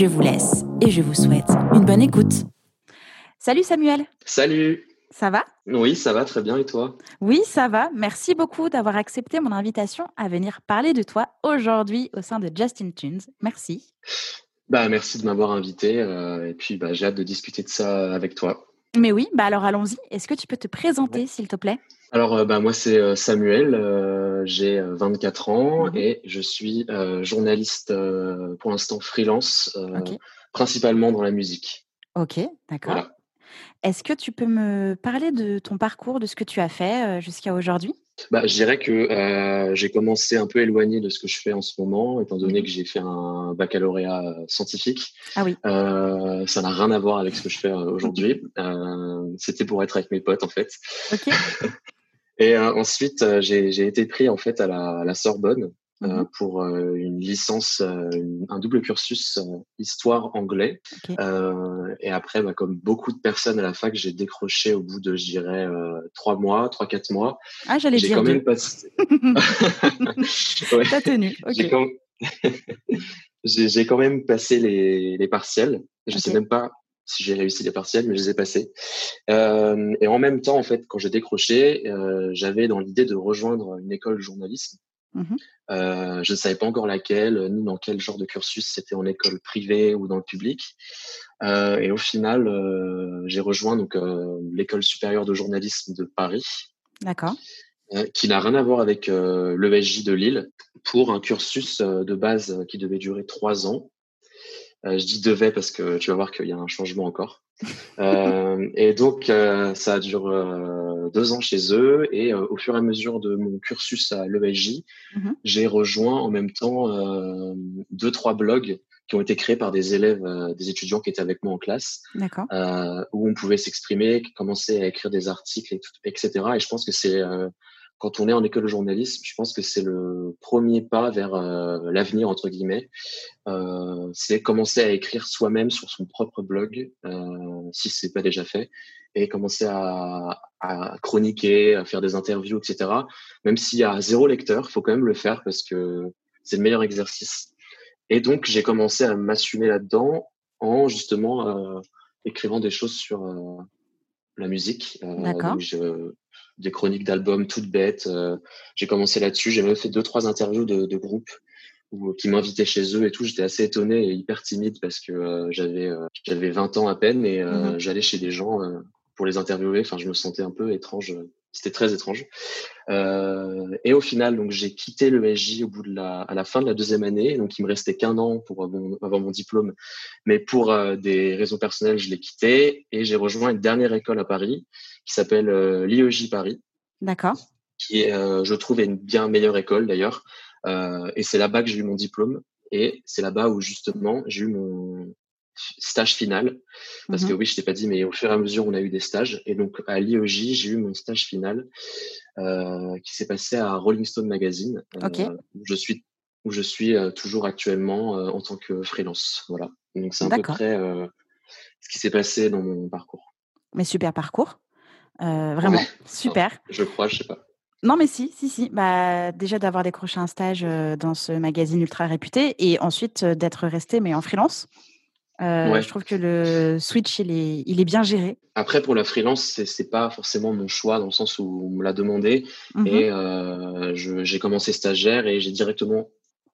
Je vous laisse et je vous souhaite une bonne écoute. Salut Samuel. Salut. Ça va? Oui, ça va très bien et toi? Oui, ça va. Merci beaucoup d'avoir accepté mon invitation à venir parler de toi aujourd'hui au sein de Justin Tunes. Merci. Bah, merci de m'avoir invité euh, et puis bah, j'ai hâte de discuter de ça avec toi. Mais oui, bah alors allons-y. Est-ce que tu peux te présenter, s'il te plaît? Alors, euh, bah, moi, c'est euh, Samuel, j'ai 24 ans mhm. et je suis journaliste pour l'instant freelance, principalement dans la musique. Ok, d'accord. Est-ce que tu peux me parler de ton parcours, de ce que tu as fait jusqu'à aujourd'hui? Bah, Je dirais que j'ai commencé un peu éloigné de ce que je fais en ce moment, étant donné mmh que j'ai fait un baccalauréat scientifique. Ah oui. ça n'a rien à voir avec ce que je fais aujourd'hui. C'était pour être avec mes potes, en fait. Ok. Et ensuite, j'ai été pris en fait à la, à la Sorbonne euh, mmh pour euh, une licence, euh, un double cursus histoire anglais. et après, bah, comme beaucoup de personnes à la fac, j'ai décroché au bout de, je dirais, trois mois, trois quatre mois. Ah, j'allais dire. Quand deux. même passé... ouais. T'as tenu. J'ai quand... quand... même passé les, les partiels. Je okay. sais même pas si j'ai réussi les partiels, mais je les ai passés. Euh, et en même temps, en fait, quand j'ai décroché, euh, j'avais dans l'idée de rejoindre une école de journalisme. Mmh euh, je ne savais pas encore laquelle, ni dans quel genre de cursus, c'était en école privée ou dans le public. Euh, et au final, euh, j'ai rejoint donc euh, l'école supérieure de journalisme de Paris. D'accord. Euh, qui n'a rien à voir avec euh, l'ESJ de Lille, pour un cursus de base qui devait durer trois ans. Je dis devait parce que tu vas voir qu'il y a un changement encore. et donc, ça dure deux ans chez eux et euh, au fur et à mesure de mon cursus à l'ESJ, mmh j'ai rejoint en même temps euh, deux, trois blogs qui ont été créés par des élèves, euh, des étudiants qui étaient avec moi en classe, où on pouvait s'exprimer, commencer à écrire des articles, et etc. Et je pense que c'est quand on est en école de journalisme, je pense que c'est le premier pas vers euh, l'avenir entre guillemets. Euh, c'est commencer à écrire soi-même sur son propre blog, euh, si c'est pas déjà fait, et commencer à, à, chroniquer, à faire des interviews, etc. Même s'il y a zéro lecteur, faut quand même le faire parce que c'est le meilleur exercice. Et donc j'ai commencé à m'assumer là-dedans en justement euh, écrivant des choses sur la musique. D'accord des chroniques d'albums toutes bêtes. Euh, j'ai commencé là-dessus. J'ai même fait deux, trois interviews de, de groupes où, qui m'invitaient chez eux et tout. J'étais assez étonné et hyper timide parce que euh, j'avais euh, j'avais 20 ans à peine et mmh j'allais chez des gens pour les interviewer. Enfin, je me sentais un peu étrange. C'était très étrange. Euh, et au final, donc j'ai quitté le SJ au bout de la, à la fin de la deuxième année. Donc il me restait qu'un an pour avoir mon diplôme, mais pour des raisons personnelles, je l'ai quitté et j'ai rejoint une dernière école à Paris qui s'appelle euh, l'IEJ Paris. D'accord. Qui est, euh, je trouve, une bien meilleure école d'ailleurs. Euh, et c'est là-bas que j'ai eu mon diplôme. Et c'est là-bas où justement j'ai eu mon stage final. Parce que mhm. oui, je t'ai pas dit, mais au fur et à mesure, on a eu des stages. Et donc à l'IEJ, j'ai eu mon stage final euh, qui s'est passé à Rolling Stone Magazine. Okay. où je suis où je suis toujours actuellement en tant que freelance. Voilà. Donc c'est à peu près ce qui s'est passé dans mon parcours. Mais super parcours. Euh, vraiment, super. Je crois, je sais pas. Non, mais si, si, si. Bah, déjà d'avoir décroché un stage euh, dans ce magazine ultra réputé et ensuite euh, d'être resté, mais en freelance. Je trouve que le switch, il est, il est bien géré. Après, pour la freelance, c'est, pas forcément mon choix dans le sens où on me l'a demandé. Mmh et j'ai commencé stagiaire et j'ai directement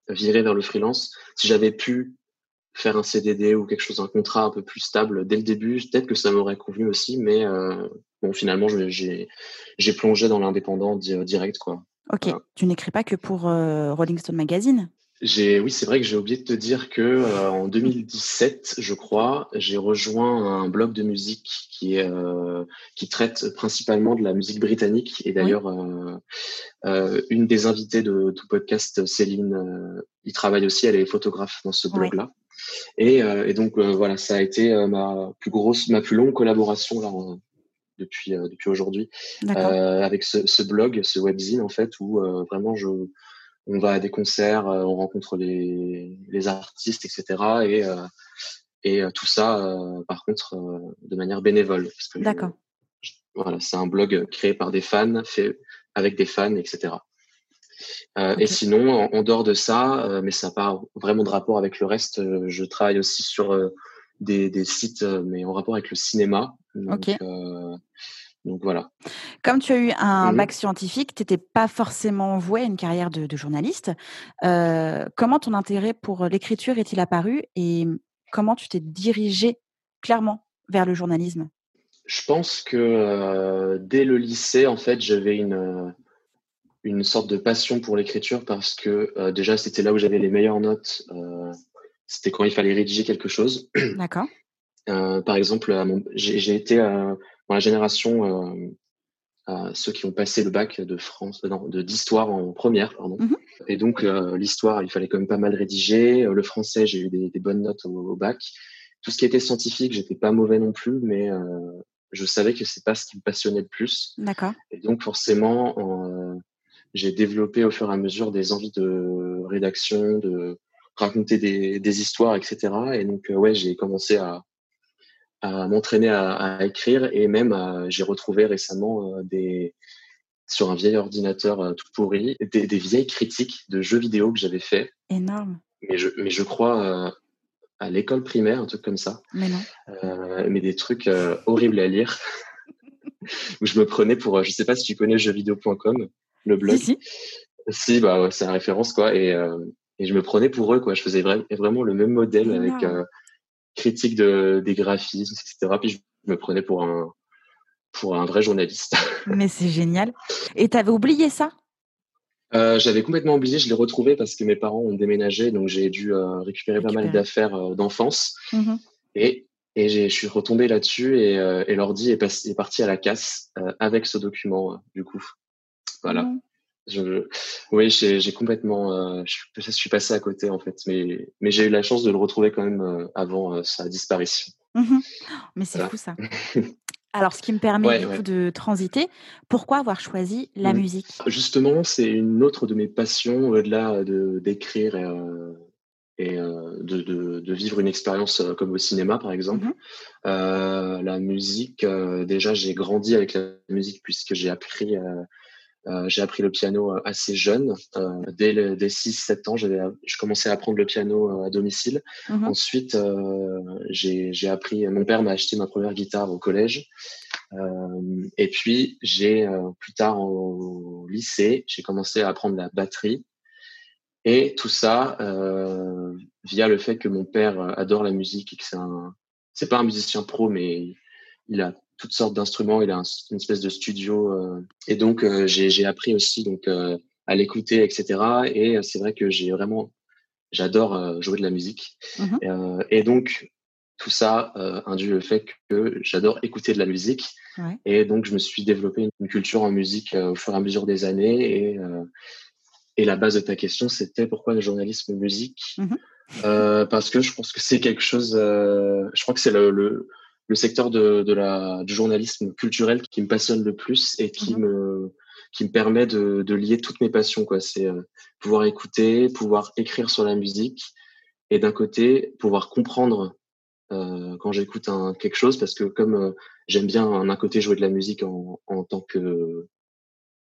viré vers le freelance. Si j'avais pu faire un CDD ou quelque chose, un contrat un peu plus stable dès le début, peut-être que ça m'aurait convenu aussi, mais euh, bon, finalement, j'ai plongé dans l'indépendant direct, quoi. Ok, tu n'écris pas que pour euh, Rolling Stone Magazine? Oui, c'est vrai que j'ai oublié de te dire que euh, en 2017, je crois, j'ai rejoint un blog de musique qui est qui traite principalement de la musique britannique. Et d'ailleurs, une des invitées de tout podcast, Céline, il travaille aussi, elle est photographe dans ce blog-là. Et, et donc voilà, ça a été ma plus grosse, ma plus longue collaboration là depuis depuis aujourd'hui avec ce, ce, blog, ce webzine en fait où vraiment je on va à des concerts, on rencontre les, les artistes, etc. Et et tout ça, par contre, de manière bénévole. D'accord. Voilà, c'est un blog créé par des fans, fait avec des fans, etc. Euh, Et sinon, en, dehors de ça, euh, mais ça n'a pas vraiment de rapport avec le reste, euh, je travaille aussi sur euh, des, des, sites, mais en rapport avec le cinéma. Donc. Donc voilà. Comme tu as eu un mmh bac scientifique, tu n'étais pas forcément voué à une carrière de, de journaliste. comment ton intérêt pour l'écriture est-il apparu et comment tu t'es dirigé clairement vers le journalisme? Je pense que euh, dès le lycée, en fait, j'avais une, euh, une sorte de passion pour l'écriture parce que euh, déjà, c'était là où j'avais les meilleures notes. c'était quand il fallait rédiger quelque chose. D'accord. par exemple, j'ai été dans la génération ceux qui ont passé le bac de France, non, de d'histoire en première, pardon. Mmh Et donc l'histoire, il fallait quand même pas mal rédiger. Le français, j'ai eu des, des bonnes notes au, au, bac. Tout ce qui était scientifique, j'étais pas mauvais non plus, mais je savais que c'est pas ce qui me passionnait le plus. D'accord. Et donc forcément, euh, j'ai développé au fur et à mesure des envies de rédaction, de raconter des, des histoires, etc. Et donc euh, ouais, j'ai commencé à, à m'entraîner à, à, écrire et même j'ai retrouvé récemment euh, des sur un vieil ordinateur euh, tout pourri des, des, vieilles critiques de jeux vidéo que j'avais fait. Énorme. Mais je, mais je crois à l'école primaire, un truc comme ça. Mais non. Euh, mais des trucs euh, horribles à lire. où je me prenais pour, euh, je sais pas si tu connais jeuxvideo.com, le blog. Si, si. Si, bah, ouais, c'est la référence, quoi. Et, euh, et je me prenais pour eux, quoi. Je faisais vra vraiment le même modèle avec critique de, des graphismes, etc. Puis je me prenais pour un, pour un vrai journaliste. Mais c'est génial. Et tu avais oublié ça? Euh, j'avais complètement oublié, je l'ai retrouvé parce que mes parents ont déménagé, donc j'ai dû euh, récupérer, pas mal d'affaires euh, d'enfance. Mmh et, et je suis retombé là-dessus et, et l'ordi est, est, parti à la casse avec ce document, du coup. Voilà. Mmh. Je, oui, j'ai complètement, je, je, suis passé à côté en fait, mais, mais j'ai eu la chance de le retrouver quand même avant sa disparition. Mmh mais c'est voilà. fou ça. Alors, ce qui me permet ouais, du ouais. coup de transiter, pourquoi avoir choisi la mmh. musique? Justement, c'est une autre de mes passions, au-delà de d'écrire et, euh, et euh, de, de, de, vivre une expérience euh, comme au cinéma, par exemple. Mmh. la musique, euh, déjà, j'ai grandi avec la musique puisque j'ai appris euh, euh, j'ai appris le piano euh, assez jeune. Euh, dès, le, dès 6-7 ans, je commençais à apprendre le piano à domicile. Mmh. Ensuite, j'ai appris, mon père m'a acheté ma première guitare au collège. et puis, j'ai plus tard au lycée, j'ai commencé à apprendre la batterie. Et tout ça euh, via le fait que mon père adore la musique et que c'est un, c'est pas un musicien pro, mais il a toutes sortes d'instruments. Il a un, une espèce de studio. Euh, et donc, euh, j'ai appris aussi donc euh, à l'écouter, etc. Et c'est vrai que j'ai vraiment, j'adore jouer de la musique. Mmh. et donc, tout ça induit le fait que j'adore écouter de la musique. Ouais. Et donc, je me suis développé une culture en musique au fur et à mesure des années. Et, et la base de ta question, c'était pourquoi le journalisme musique? Mmh. euh, Parce que je pense que c'est quelque chose. Je crois que c'est le, le, le secteur de, de la, du journalisme culturel qui me passionne le plus et qui mmh. me qui me permet de, de lier toutes mes passions. Quoi. C'est euh, pouvoir écouter, pouvoir écrire sur la musique et d'un côté pouvoir comprendre euh, quand j'écoute un quelque chose parce que comme euh, j'aime bien d'un côté jouer de la musique en, en tant que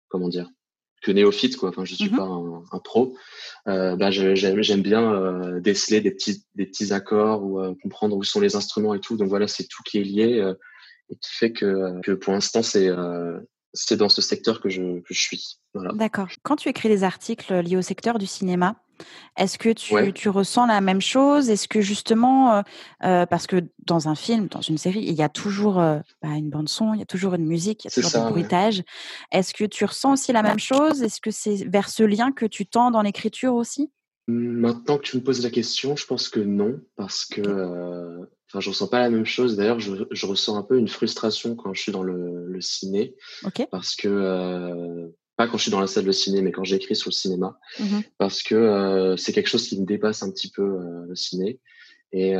comment dire que néophyte quoi. Enfin je suis mmh. pas un, un pro. Euh, bah j'aime j'aime bien euh, déceler des petits des petits accords ou euh, comprendre où sont les instruments et tout. Donc voilà c'est tout qui est lié euh, et qui fait que que pour l'instant c'est euh, c'est dans ce secteur que je que je suis. Voilà. d'accord. Quand tu écris des articles liés au secteur du cinéma est-ce que tu, ouais. tu, ressens la même chose? Est-ce que justement, euh, euh, parce que dans un film, dans une série, il y a toujours euh, bah, une bande son, il y a toujours une musique, il y a toujours du bruitage. Ouais. Est-ce que tu ressens aussi la même chose? Est-ce que c'est vers ce lien que tu tends dans l'écriture aussi? Maintenant que tu me poses la question, je pense que non, parce que euh, enfin, je ressens pas la même chose. D'ailleurs, je, je, ressens un peu une frustration quand je suis dans le, le ciné, okay. parce que pas quand je suis dans la salle de ciné, mais quand j'écris sur le cinéma, mmh. parce que euh, c'est quelque chose qui me dépasse un petit peu euh, le ciné. Et,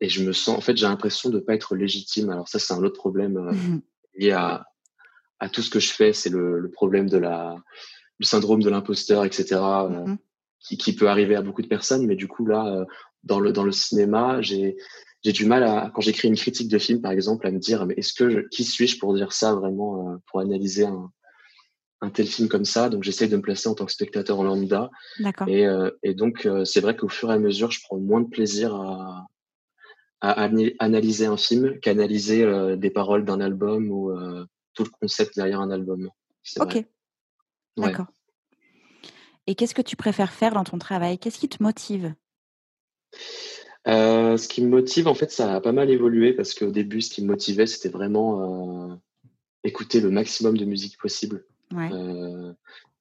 et je me sens, en fait, j'ai l'impression de pas être légitime. Alors ça, c'est un autre problème mmh lié à, à tout ce que je fais. C'est le, le, problème de la, le syndrome de l'imposteur, etc., mmh qui, qui, peut arriver à beaucoup de personnes. Mais du coup, là, dans le, dans le cinéma, j'ai j'ai du mal à quand j'écris une critique de film par exemple à me dire mais est-ce que je, qui suis-je pour dire ça vraiment euh, pour analyser un, un, tel film comme ça donc j'essaye de me placer en tant que spectateur en lambda et, euh, et donc euh, c'est vrai qu'au fur et à mesure je prends moins de plaisir à, à analyser un film qu'analyser des paroles d'un album ou tout le concept derrière un album. Ok. d'accord. Et qu'est-ce que tu préfères faire dans ton travail? Qu'est-ce qui te motive? Euh, ce qui me motive, en fait, ça a pas mal évolué parce qu'au début, ce qui me motivait, c'était vraiment euh, écouter le maximum de musique possible, euh,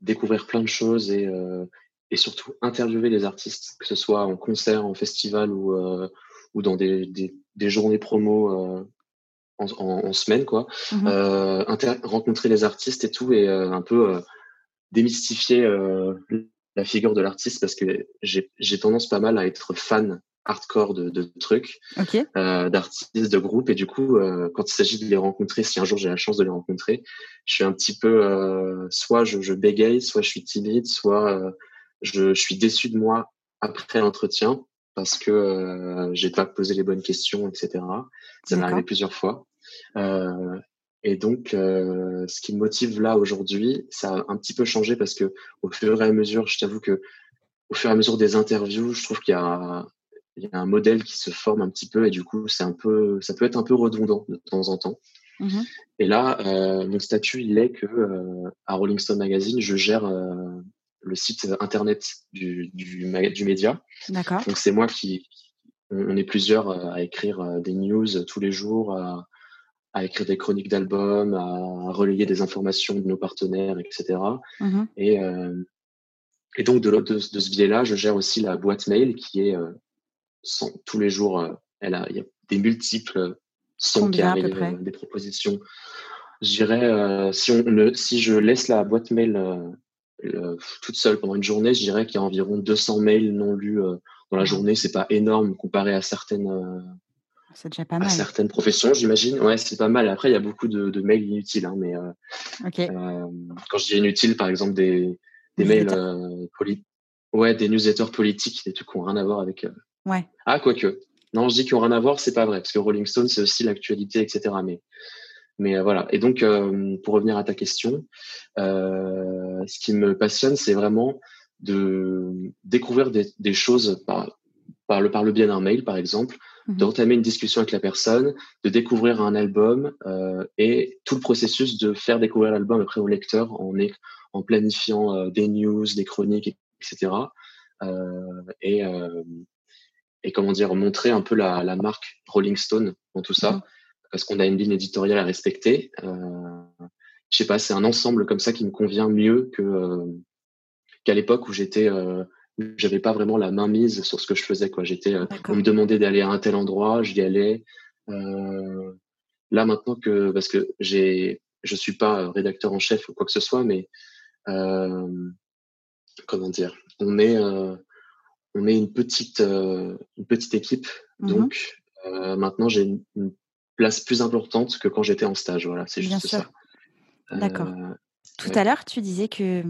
découvrir plein de choses et, euh, et surtout interviewer les artistes, que ce soit en concert, en festival ou, euh, ou dans des, des, des, journées promo en, en, en, semaine, quoi. Mmh rencontrer les artistes et tout et un peu démystifier la figure de l'artiste parce que j'ai tendance pas mal à être fan hardcore de, de trucs, euh, d'artistes, de groupes. Et du coup, euh, quand il s'agit de les rencontrer, si un jour j'ai la chance de les rencontrer, je suis un petit peu, euh, soit je, je, bégaye, soit je suis timide, soit euh, je, je, suis déçu de moi après l'entretien parce que euh, j'ai pas posé les bonnes questions, etc. Ça m'est arrivé plusieurs fois. et donc, ce qui me motive là aujourd'hui, ça a un petit peu changé parce que au fur et à mesure, je t'avoue que au fur et à mesure des interviews, je trouve qu'il y a il y a un modèle qui se forme un petit peu et du coup c'est un peu ça peut être un peu redondant de temps en temps. Mmh et là euh, mon statut il est que euh, à Rolling Stone Magazine je gère euh, le site internet du, du, du média. D'accord. Donc c'est moi qui on est plusieurs à écrire des news tous les jours à, à écrire des chroniques d'albums à relayer des informations de nos partenaires etc mmh et et donc de, de, de ce biais-là, je gère aussi la boîte mail qui est tous les jours, euh, elle a, il y a des multiples sons qui arrivent, euh, des propositions. Je dirais, euh, si, on, si je laisse la boîte mail toute seule pendant une journée, je dirais qu'il y a environ 200 mails non lus dans la journée. C'est pas énorme comparé à certaines, c'est déjà pas mal. À certaines professions, j'imagine. Ouais, c'est pas mal. Après, il y a beaucoup de, de mails inutiles, hein, mais euh, euh, quand je dis inutiles, par exemple des, des mails euh, ouais, des newsletters politiques, des trucs qui n'ont rien à voir avec Ouais. Ah, quoique. Non, je dis qu'ils n'ont rien à voir, c'est pas vrai, parce que Rolling Stone, c'est aussi l'actualité, etc. Mais, mais euh, voilà. Et donc, euh, pour revenir à ta question, euh, ce qui me passionne, c'est vraiment de découvrir des, des choses par, par, le, par le biais d'un mail, par exemple, mmh d'entamer une discussion avec la personne, de découvrir un album et tout le processus de faire découvrir l'album après au lecteur en, en planifiant des news, des chroniques, etc. et et comment dire montrer un peu la, la marque Rolling Stone dans tout ça, mhm. parce qu'on a une ligne éditoriale à respecter. Euh, je sais pas, c'est un ensemble comme ça qui me convient mieux que euh, qu'à l'époque où j'étais euh, j'avais pas vraiment la main mise sur ce que je faisais quoi. J'étais euh, on me demandait d'aller à un tel endroit, j'y allais. Euh, là maintenant que parce que j'ai je suis pas rédacteur en chef ou quoi que ce soit, mais euh, comment dire, on est on est une petite, euh, une petite équipe. Mmh donc, euh, maintenant, j'ai une, place plus importante que quand j'étais en stage. Voilà, c'est juste ça. D'accord. Euh, Tout à l'heure, tu disais que,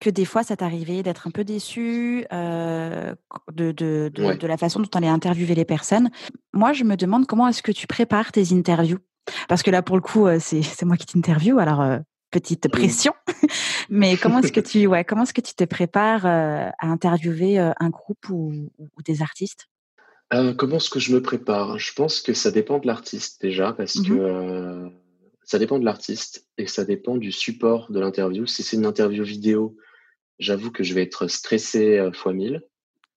que des fois, ça t'arrivait d'être un peu déçu de, de, de, de, la façon dont tu allais interviewer les personnes. Moi, je me demande comment est-ce que tu prépares tes interviews? Parce que là, pour le coup, c'est moi qui t'interviewe. Alors, petite pression. Mais comment est-ce que tu, ouais, comment est-ce que tu te prépares euh, à interviewer euh, un groupe ou, ou des artistes? Euh, Comment est-ce que je me prépare? Je pense que ça dépend de l'artiste déjà, parce que mmh ça dépend de l'artiste et ça dépend du support de l'interview. Si c'est une interview vidéo, j'avoue que je vais être stressé fois mille.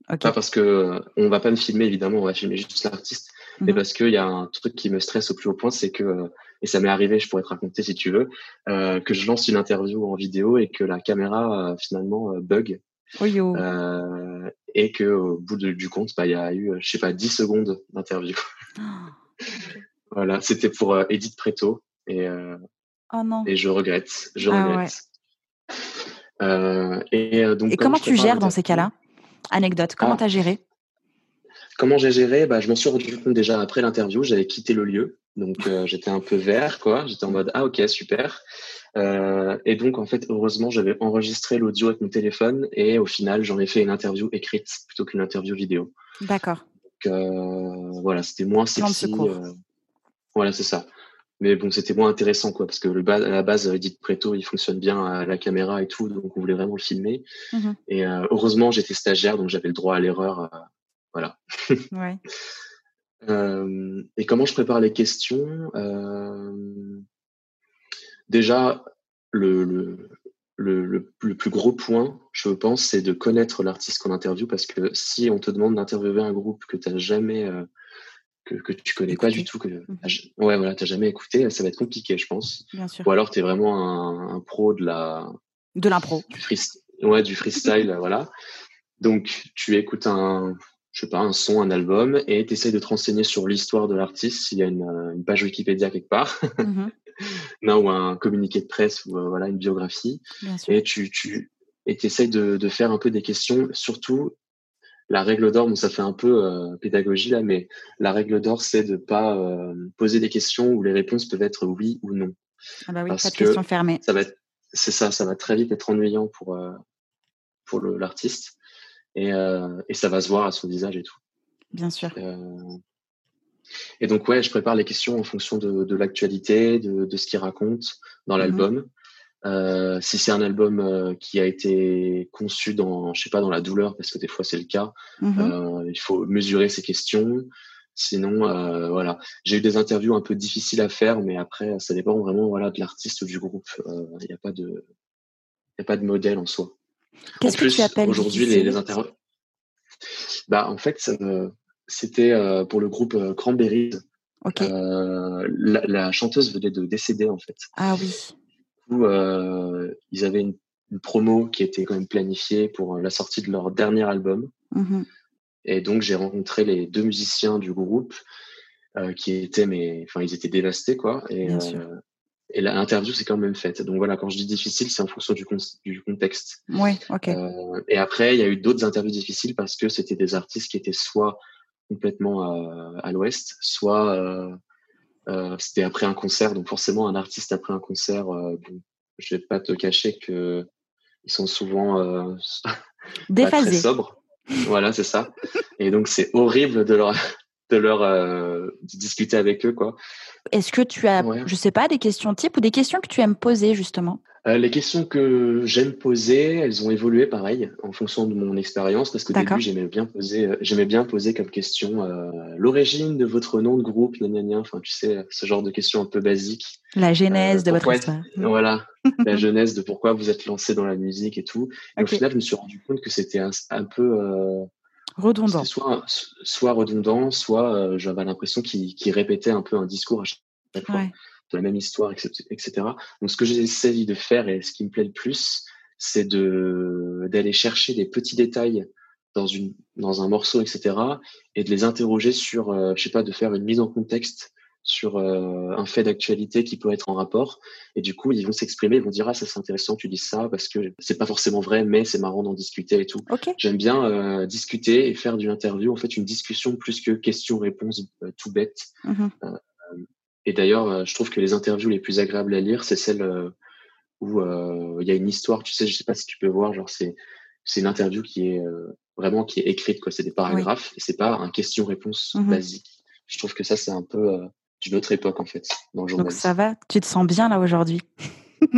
Pas parce que on va pas me filmer évidemment, on va filmer juste l'artiste, mais mmh parce qu'il y a un truc qui me stresse au plus haut point, c'est que et ça m'est arrivé, je pourrais te raconter si tu veux, euh, que je lance une interview en vidéo et que la caméra euh, finalement euh, bug. Euh, et que au bout du compte, bah, il y a eu, je sais pas, 10 secondes d'interview. voilà, c'était pour Edith Preto et, oh non. et je regrette, je ah regrette. et, donc, et comment tu gères dans ces cas-là? Anecdote, comment ah. tu as géré? Comment j'ai géré bah, Je m'en suis rendu compte déjà après l'interview. J'avais quitté le lieu. Donc, euh, j'étais un peu vert, quoi. J'étais en mode, ah, ok, super. Euh, et donc, en fait, heureusement, j'avais enregistré l'audio avec mon téléphone et au final, j'en ai fait une interview écrite plutôt qu'une interview vidéo. D'accord. Donc, euh, voilà, c'était moins sexy. Euh, voilà, c'est ça. Mais bon, c'était moins intéressant, quoi, parce que le à la base, Edith Preto, il fonctionne bien à la caméra et tout, donc on voulait vraiment le filmer. Mmh et heureusement, j'étais stagiaire, donc j'avais le droit à l'erreur. Voilà. Ouais. Euh, et comment je prépare les questions euh, Déjà, le, le, le, le, plus gros point, je pense, c'est de connaître l'artiste qu'on interviewe parce que si on te demande d'interviewer un groupe que tu n'as jamais, euh, que, que tu connais pas du tout, que mmh. ouais, voilà, jamais écouté, ça va être compliqué, je pense. Bien sûr. Ou alors tu es vraiment un, un, pro de la. De l'impro. Du, ouais, du freestyle, voilà. Donc tu écoutes un, je sais pas, un son, un album, et tu essayes de te renseigner sur l'histoire de l'artiste, s'il y a une, euh, une, page Wikipédia quelque part, mm-hmm. non, ou un communiqué de presse, ou euh, voilà, une biographie. Et tu, tu et essayes de, de, faire un peu des questions, surtout la règle d'or, bon, ça fait un peu euh, pédagogie là, mais la règle d'or, c'est de pas poser des questions où les réponses peuvent être oui ou non. Ah bah oui, Parce pas de questions fermées. Ça va c'est ça, ça va très vite être ennuyant pour, pour l'artiste et, euh, et ça va se voir à son visage et tout. Bien sûr. Euh, et donc, ouais, je prépare les questions en fonction de, de l'actualité, de, de, ce qu'il raconte dans mmh l'album. Euh, si c'est un album euh, qui a été conçu dans, je sais pas, dans la douleur, parce que des fois c'est le cas, mmh euh, il faut mesurer ses questions. Sinon, euh, voilà, j'ai eu des interviews un peu difficiles à faire, mais après, ça dépend vraiment, voilà, de l'artiste ou du groupe. Il n'y a pas de, il a pas de modèle en soi. Qu'est-ce que tu appelles aujourd'hui les, les Bah, en fait, c'était euh, pour le groupe euh, Cranberries. Euh, la, chanteuse venait de décéder en fait. Ah oui. Coup, ils avaient une, promo qui était quand même planifiée pour la sortie de leur dernier album. Mmh Et donc j'ai rencontré les deux musiciens du groupe qui étaient mais enfin ils étaient dévastés quoi. Et, et l'interview c'est quand même faite. Donc voilà, quand je dis difficile, c'est en fonction du, du contexte. Oui, ok. Euh, et après, il y a eu d'autres interviews difficiles parce que c'était des artistes qui étaient soit complètement à, à l'ouest, soit euh, euh, c'était après un concert. Donc forcément, un artiste après un concert, euh, bon, je vais pas te cacher que ils sont souvent euh, très sobres. voilà, c'est ça. Et donc c'est horrible de leur de leur euh, discuter avec eux quoi. Est-ce que tu as, je sais pas, des questions types ou des questions que tu aimes poser justement? Euh, Les questions que j'aime poser, elles ont évolué pareil en fonction de mon expérience parce qu'au début j'aimais bien poser, euh, j'aimais bien poser comme question l'origine de votre nom de groupe, gna, enfin tu sais ce genre de questions un peu basiques. La genèse de votre histoire. Voilà, la genèse de pourquoi vous êtes lancé dans la musique et tout. Au final, je me suis rendu compte que c'était un, un, peu Redondant. Soit, soit redondant, soit euh, j'avais l'impression qu'il répétait un peu un discours à chaque fois, de la même histoire, etc. Donc ce que j'essaie de faire et ce qui me plaît le plus, c'est de d'aller chercher des petits détails dans une dans un morceau, etc. et de les interroger sur, euh, je sais pas, de faire une mise en contexte sur euh, un fait d'actualité qui peut être en rapport. Et du coup, ils vont s'exprimer, ils vont dire ah ça c'est intéressant, tu dis ça parce que c'est pas forcément vrai, mais c'est marrant d'en discuter et tout. J'aime bien euh, discuter et faire du interview, en fait une discussion plus que question-réponse euh, tout bête. Mmh et d'ailleurs, je trouve que les interviews les plus agréables à lire, c'est celles où il y a une histoire. Tu sais, je sais pas si tu peux voir, genre c'est c'est une interview qui est vraiment qui est écrite quoi. C'est des paragraphes et c'est pas un question-réponse mmh basique. Je trouve que ça c'est un peu d'une autre époque en fait dans Donc ça va, tu te sens bien là aujourd'hui?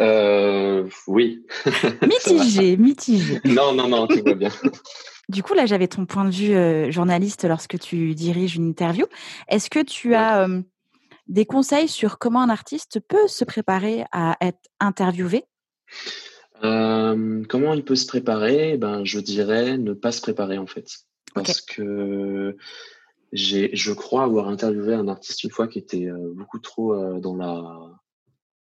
Euh, Oui. mitigé, mitigé. Non, non, non, tout va bien. Du coup, là, j'avais ton point de vue euh, journaliste lorsque tu diriges une interview. Est-ce que tu as euh, des conseils sur comment un artiste peut se préparer à être interviewé? Comment il peut se préparer? Ben, je dirais ne pas se préparer en fait, parce que je crois avoir interviewé un artiste une fois qui était euh, beaucoup trop euh, dans la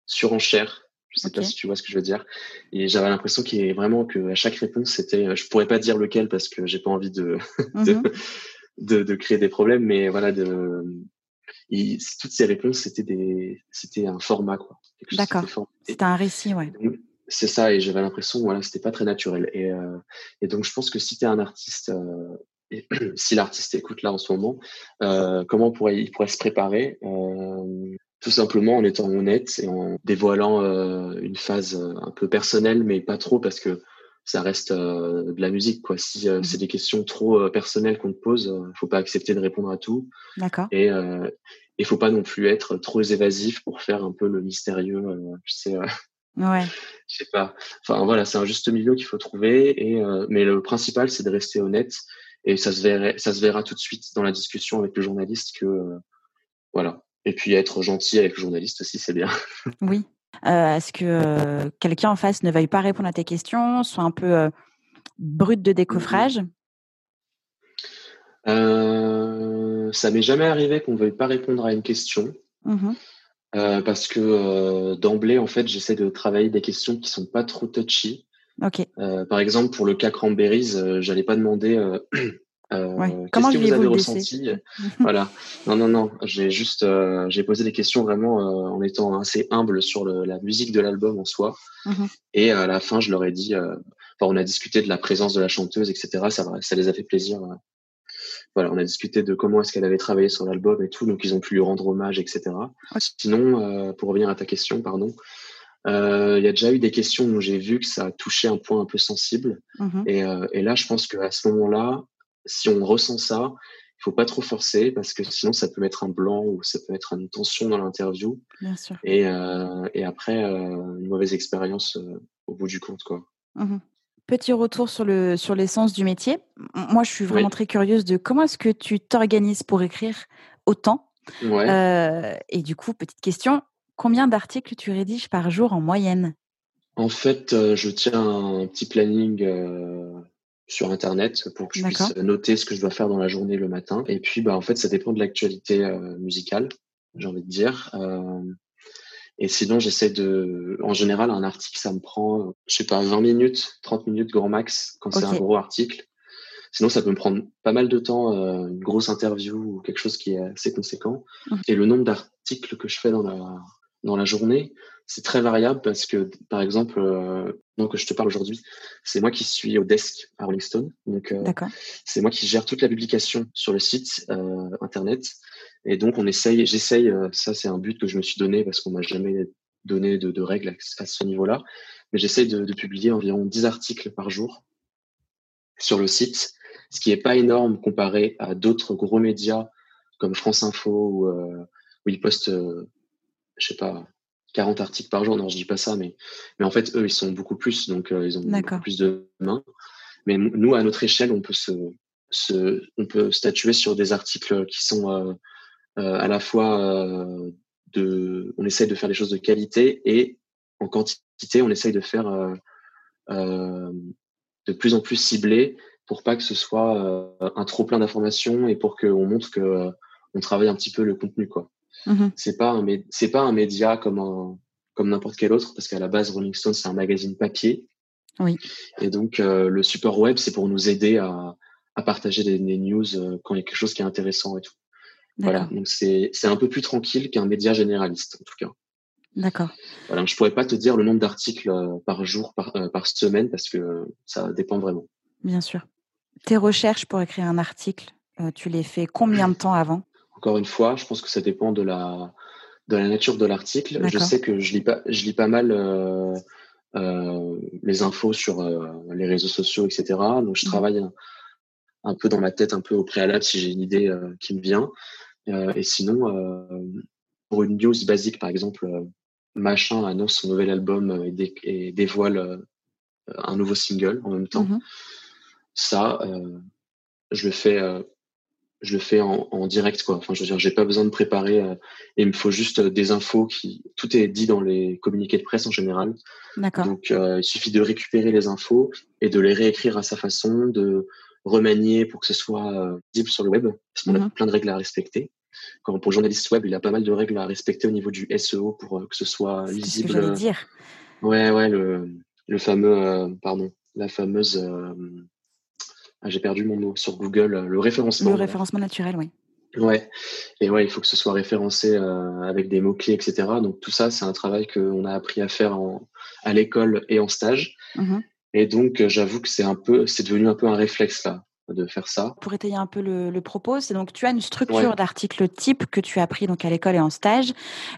surenchère. Je sais pas si tu vois ce que je veux dire. Et j'avais l'impression qu'il est vraiment que à chaque réponse, c'était, je pourrais pas dire lequel parce que j'ai pas envie de, mmh de, de, créer des problèmes, mais voilà, de, toutes ces réponses, c'était des, c'était un format, quoi. D'accord. C'était un récit, ouais. C'est ça, et j'avais l'impression, voilà, c'était pas très naturel. Et, euh, et donc, je pense que si tu es un artiste si l'artiste écoute là en ce moment, comment pourrait, il pourrait se préparer tout simplement en étant honnête et en dévoilant une phase un peu personnelle, mais pas trop parce que ça reste de la musique. Quoi. Si mmh c'est des questions trop personnelles qu'on te pose, faut pas accepter de répondre à tout. D'accord. Et il faut pas non plus être trop évasif pour faire un peu le mystérieux. je sais, Ouais. Je sais pas. Enfin voilà, c'est un juste milieu qu'il faut trouver. Et euh, mais le principal, c'est de rester honnête. Et ça se verra, ça se verra tout de suite dans la discussion avec le journaliste que euh, voilà. Et puis être gentil avec le journaliste aussi, c'est bien. Oui. Euh, Est-ce que euh, quelqu'un en face ne veuille pas répondre à tes questions, soit un peu brut de décoffrage? Ça m'est jamais arrivé qu'on veuille pas répondre à une question. Mmh euh, parce que euh, d'emblée, en fait, j'essaie de travailler des questions qui sont pas trop touchy. Euh, par exemple, pour le cas Cranberries, euh, j'allais pas demander ouais. Comment que vous avez ressenti? voilà. Non, non, non. J'ai juste, j'ai posé des questions vraiment en étant assez humble sur le, la musique de l'album en soi. Mhm. Et à la fin, je leur ai dit. Enfin, on a discuté de la présence de la chanteuse, etc. Ça, ça les a fait plaisir voilà, on a discuté de comment est-ce qu'elle avait travaillé sur l'album et tout, donc ils ont pu lui rendre hommage, etc. Sinon, euh, pour revenir à ta question, pardon, euh, il y a déjà eu des questions où j'ai vu que ça a touché un point un peu sensible. Mhm. Et, euh, et, là, je pense qu'à ce moment-là, si on ressent ça, il faut pas trop forcer parce que sinon ça peut mettre un blanc ou ça peut mettre une tension dans l'interview. Et, et après, une mauvaise expérience au bout du compte, quoi. Mhm. Petit retour sur le sur l'essence du métier. Moi, je suis vraiment très curieuse de comment est-ce que tu t'organises pour écrire autant? Ouais. Euh, et du coup, petite question, combien d'articles tu rédiges par jour en moyenne? En fait, euh, je tiens un petit planning euh, sur Internet pour que je puisse noter ce que je dois faire dans la journée le matin. Et puis, bah, en fait, ça dépend de l'actualité musicale, j'ai envie de dire. Et sinon, j'essaie de, en général, un article, ça me prend, je sais pas, 20 minutes, 30 minutes grand max quand c'est un gros article. Sinon, ça peut me prendre pas mal de temps, euh, une grosse interview ou quelque chose qui est assez conséquent. Mmh. Et le nombre d'articles que je fais dans la, dans la journée, c'est très variable parce que, par exemple, euh, donc je te parle aujourd'hui, c'est moi qui suis au desk à Rolling Stone. Donc, euh, c'est moi qui gère toute la publication sur le site euh, internet. Et donc, on essaye, j'essaye, euh, ça c'est un but que je me suis donné parce qu'on m'a jamais donné de, de, règles à, à ce niveau-là, mais j'essaye de, de, publier environ 10 articles par jour sur le site, ce qui est pas énorme comparé à d'autres gros médias comme France Info euh, où ils postent, euh, je sais pas, 40 articles par jour. Non, je dis pas ça, mais, mais en fait, eux, ils sont beaucoup plus, donc euh, ils ont beaucoup plus de mains. Mais nous, à notre échelle, on peut se, se on peut statuer sur des articles qui sont euh, euh, à la fois euh, de, on essaye de faire des choses de qualité et en quantité, on essaye de faire euh, de plus en plus ciblé pour pas que ce soit un trop plein d'informations et pour qu'on montre que on travaille un petit peu le contenu quoi. Mmh C'est pas un c'est pas un média comme un comme n'importe quel autre parce qu'à la base Rolling Stone c'est un magazine papier. Oui. Et donc le support web c'est pour nous aider à, à partager des, des news quand il y a quelque chose qui est intéressant et tout. Voilà, donc c'est un peu plus tranquille qu'un média généraliste, en tout cas. D'accord. Voilà, je pourrais pas te dire le nombre d'articles euh, par jour, par, euh, par semaine, parce que ça dépend vraiment. Bien sûr. Tes recherches pour écrire un article, euh, tu les fais combien de temps avant? Encore une fois, je pense que ça dépend de la, de la nature de l'article. Je sais que je lis pas, je lis pas mal euh, euh, les infos sur les réseaux sociaux, etc. Donc je mmh. travaille un, un, peu dans ma tête, un peu au préalable si j'ai une idée qui me vient. Euh, et sinon, euh, pour une news basique, par exemple, euh, Machin annonce son nouvel album et, dévoile un nouveau single en même temps. Mmh Ça, je le fais je le fais en, en, direct quoi. Enfin, je veux dire, j'ai pas besoin de préparer. Euh, il me faut juste des infos qui. Tout est dit dans les communiqués de presse en général. D'accord. Donc, euh, il suffit de récupérer les infos et de les réécrire à sa façon, de remanier pour que ce soit visible sur le web, parce qu'on a mmh plein de règles à respecter. Quand pour le journaliste web, il a pas mal de règles à respecter au niveau du SEO pour euh, que ce soit lisible. Ce que dire. Ouais, ouais, le, le fameux, euh, pardon, la fameuse. Euh, ah, j'ai perdu mon mot sur Google, le référencement. Le référencement naturel, oui. Ouais, et ouais, il faut que ce soit référencé avec des mots-clés, etc. Donc tout ça, c'est un travail qu'on a appris à faire en, à l'école et en stage. Mmh et donc, j'avoue que c'est un peu, c'est devenu un peu un réflexe là. De faire ça. Pour étayer un peu le, propos, c'est donc tu as une structure d'article type que tu as appris donc à l'école et en stage,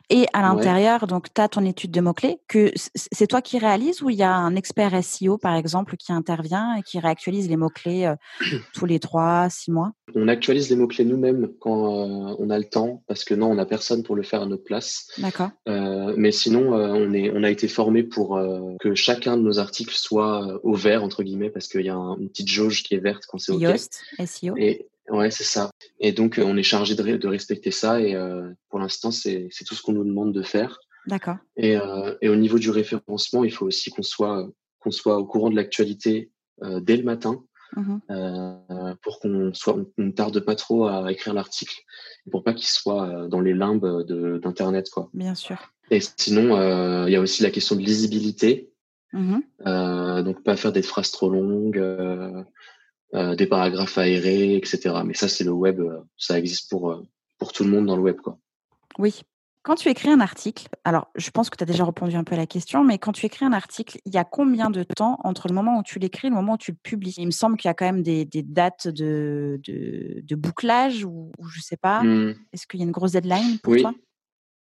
et à l'intérieur, donc tu as ton étude de mots-clés, que c'est toi qui réalises ou il y a un expert SEO par exemple qui intervient et qui réactualise les mots-clés euh, tous les trois, six mois? On actualise les mots-clés nous-mêmes quand euh, on a le temps, parce que non, on n'a personne pour le faire à notre place. D'accord. Euh, mais sinon, on, est, on a été formé pour que chacun de nos articles soit au vert, entre guillemets, parce qu'il y a une petite jauge qui est verte quand c'est SEO. Et, ouais, c'est ça. Et donc, on est chargé de, de respecter ça. Et pour l'instant, c'est tout ce qu'on nous demande de faire. D'accord. Et, et, au niveau du référencement, il faut aussi qu'on soit, qu'on soit au courant de l'actualité dès le matin. Mmh euh, pour qu'on ne tarde pas trop à écrire l'article, pour pas qu'il soit dans les limbes d'internet, quoi. Bien sûr. Et sinon, il y a aussi la question de lisibilité. Mmh euh, donc pas faire des phrases trop longues, euh, euh, des paragraphes aérés, etc. Mais ça, c'est le web, ça existe pour, pour tout le monde dans le web. Quoi. Oui. Quand tu écris un article, alors je pense que tu as déjà répondu un peu à la question, mais quand tu écris un article, il y a combien de temps entre le moment où tu l'écris et le moment où tu le publies? Il me semble qu'il y a quand même des, des dates de, de, de, bouclage ou, je sais pas. Mmh. Est-ce qu'il y a une grosse deadline pour toi?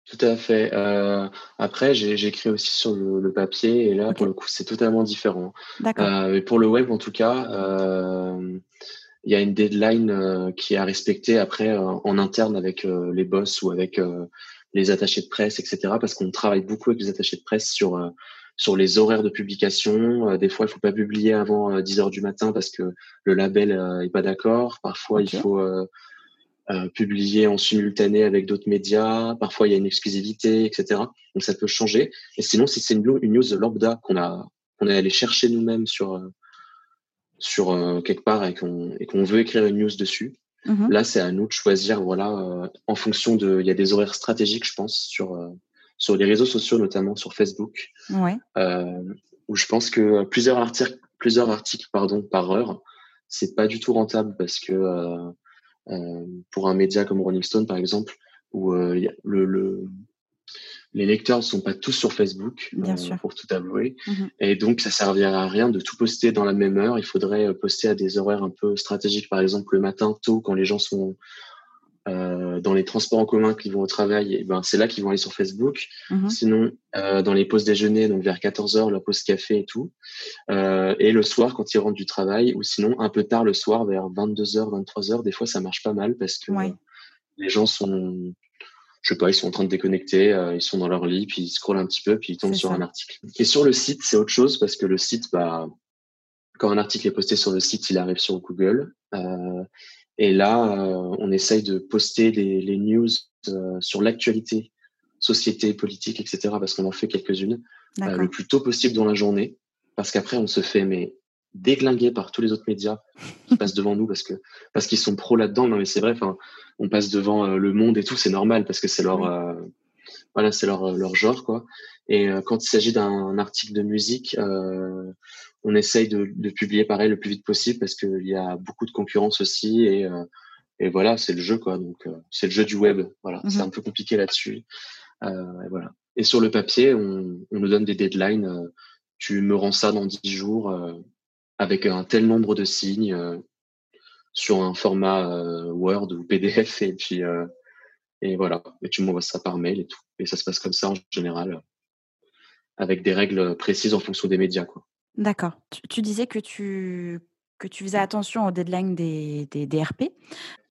Tout à fait. Euh, après, j'écris aussi sur le, papier et là, pour le coup, c'est totalement différent. D'accord. Euh, pour le web, en tout cas, euh, il y a une deadline qui est à respecter après en interne avec les boss ou avec les attachés de presse, etc. Parce qu'on travaille beaucoup avec les attachés de presse sur sur les horaires de publication. des fois, il faut pas publier avant 10 heures du matin parce que le label est pas d'accord. Parfois, il faut euh, publié en simultané avec d'autres médias. Parfois, il y a une exclusivité, etc. Donc, ça peut changer. Et sinon, si c'est une, news lambda qu'on a qu'on est allé chercher nous-mêmes sur euh, sur euh, quelque part et qu'on et qu'on veut écrire une news dessus, mm-hmm. là, c'est à nous de choisir. Voilà, en fonction de, il y a des horaires stratégiques, je pense, sur sur les réseaux sociaux, notamment sur Facebook, ouais. où je pense que plusieurs articles plusieurs articles pardon par heure, c'est pas du tout rentable parce que euh, pour un média comme Rolling Stone, par exemple, où euh, le, le, les lecteurs ne sont pas tous sur Facebook, Bien euh, sûr. pour tout avouer. Mmh Et donc, ça servirait à rien de tout poster dans la même heure. Il faudrait poster à des horaires un peu stratégiques, par exemple le matin tôt, quand les gens sont euh, dans les transports en commun qui vont au travail, et ben c'est là qu'ils vont aller sur Facebook. Mmh Sinon, euh, dans les pauses déjeuner, donc vers 14 h la pause café et tout. Euh, et le soir, quand ils rentrent du travail, ou sinon un peu tard le soir, vers 22 h 23 h des fois ça marche pas mal parce que les gens sont, je sais pas, ils sont en train de déconnecter, ils sont dans leur lit, puis ils scrollent un petit peu, puis ils tombent sur un article. Et sur le site, c'est autre chose parce que le site, bah, quand un article est posté sur le site, il arrive sur Google. Euh, et là, euh, on essaye de poster les, les news euh, sur l'actualité, société, politique, etc. Parce qu'on en fait quelques-unes euh, le plus tôt possible dans la journée. Parce qu'après, on se fait mais déglinguer par tous les autres médias qui passent devant nous parce que parce qu'ils sont pros là-dedans. Non, mais c'est vrai. Enfin, on passe devant Le Monde et tout, c'est normal parce que c'est leur voilà, c'est leur leur genre quoi. Et quand il s'agit d'un article de musique, euh, on essaye de, de, publier pareil le plus vite possible parce qu'il y a beaucoup de concurrence aussi et, euh, et voilà, c'est le jeu quoi. Donc euh, c'est le jeu du web. Voilà, c'est mhm. un peu compliqué là-dessus. Euh, et voilà. Et sur le papier, on, on nous donne des deadlines. Euh, tu me rends ça dans 10 jours avec un tel nombre de signes sur un format Word ou PDF et puis et voilà. Et tu m'envoies ça par mail et tout. Et ça se passe comme ça en général avec des règles précises en fonction des médias quoi. D'accord. Tu, disais que tu, que tu faisais attention aux deadlines des, des, RP.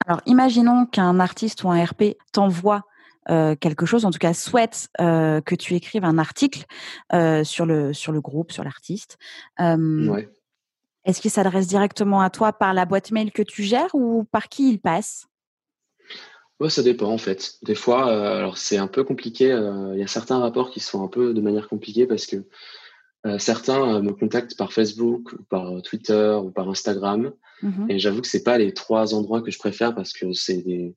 Alors, imaginons qu'un artiste ou un RP t'envoie euh, quelque chose, en tout cas souhaite euh, que tu écrives un article euh, sur, le, sur le groupe, sur l'artiste. Ouais. Est-ce qu'il s'adresse directement à toi par la boîte mail que tu gères ou par qui il passe? Ouais, ça dépend en fait. Des fois, alors c'est un peu compliqué. Il y a certains rapports qui sont un peu de manière compliquée parce que euh, certains euh, me contactent par Facebook, ou par euh, Twitter ou par Instagram. Mmh et j'avoue que c'est pas les trois endroits que je préfère parce que c'est des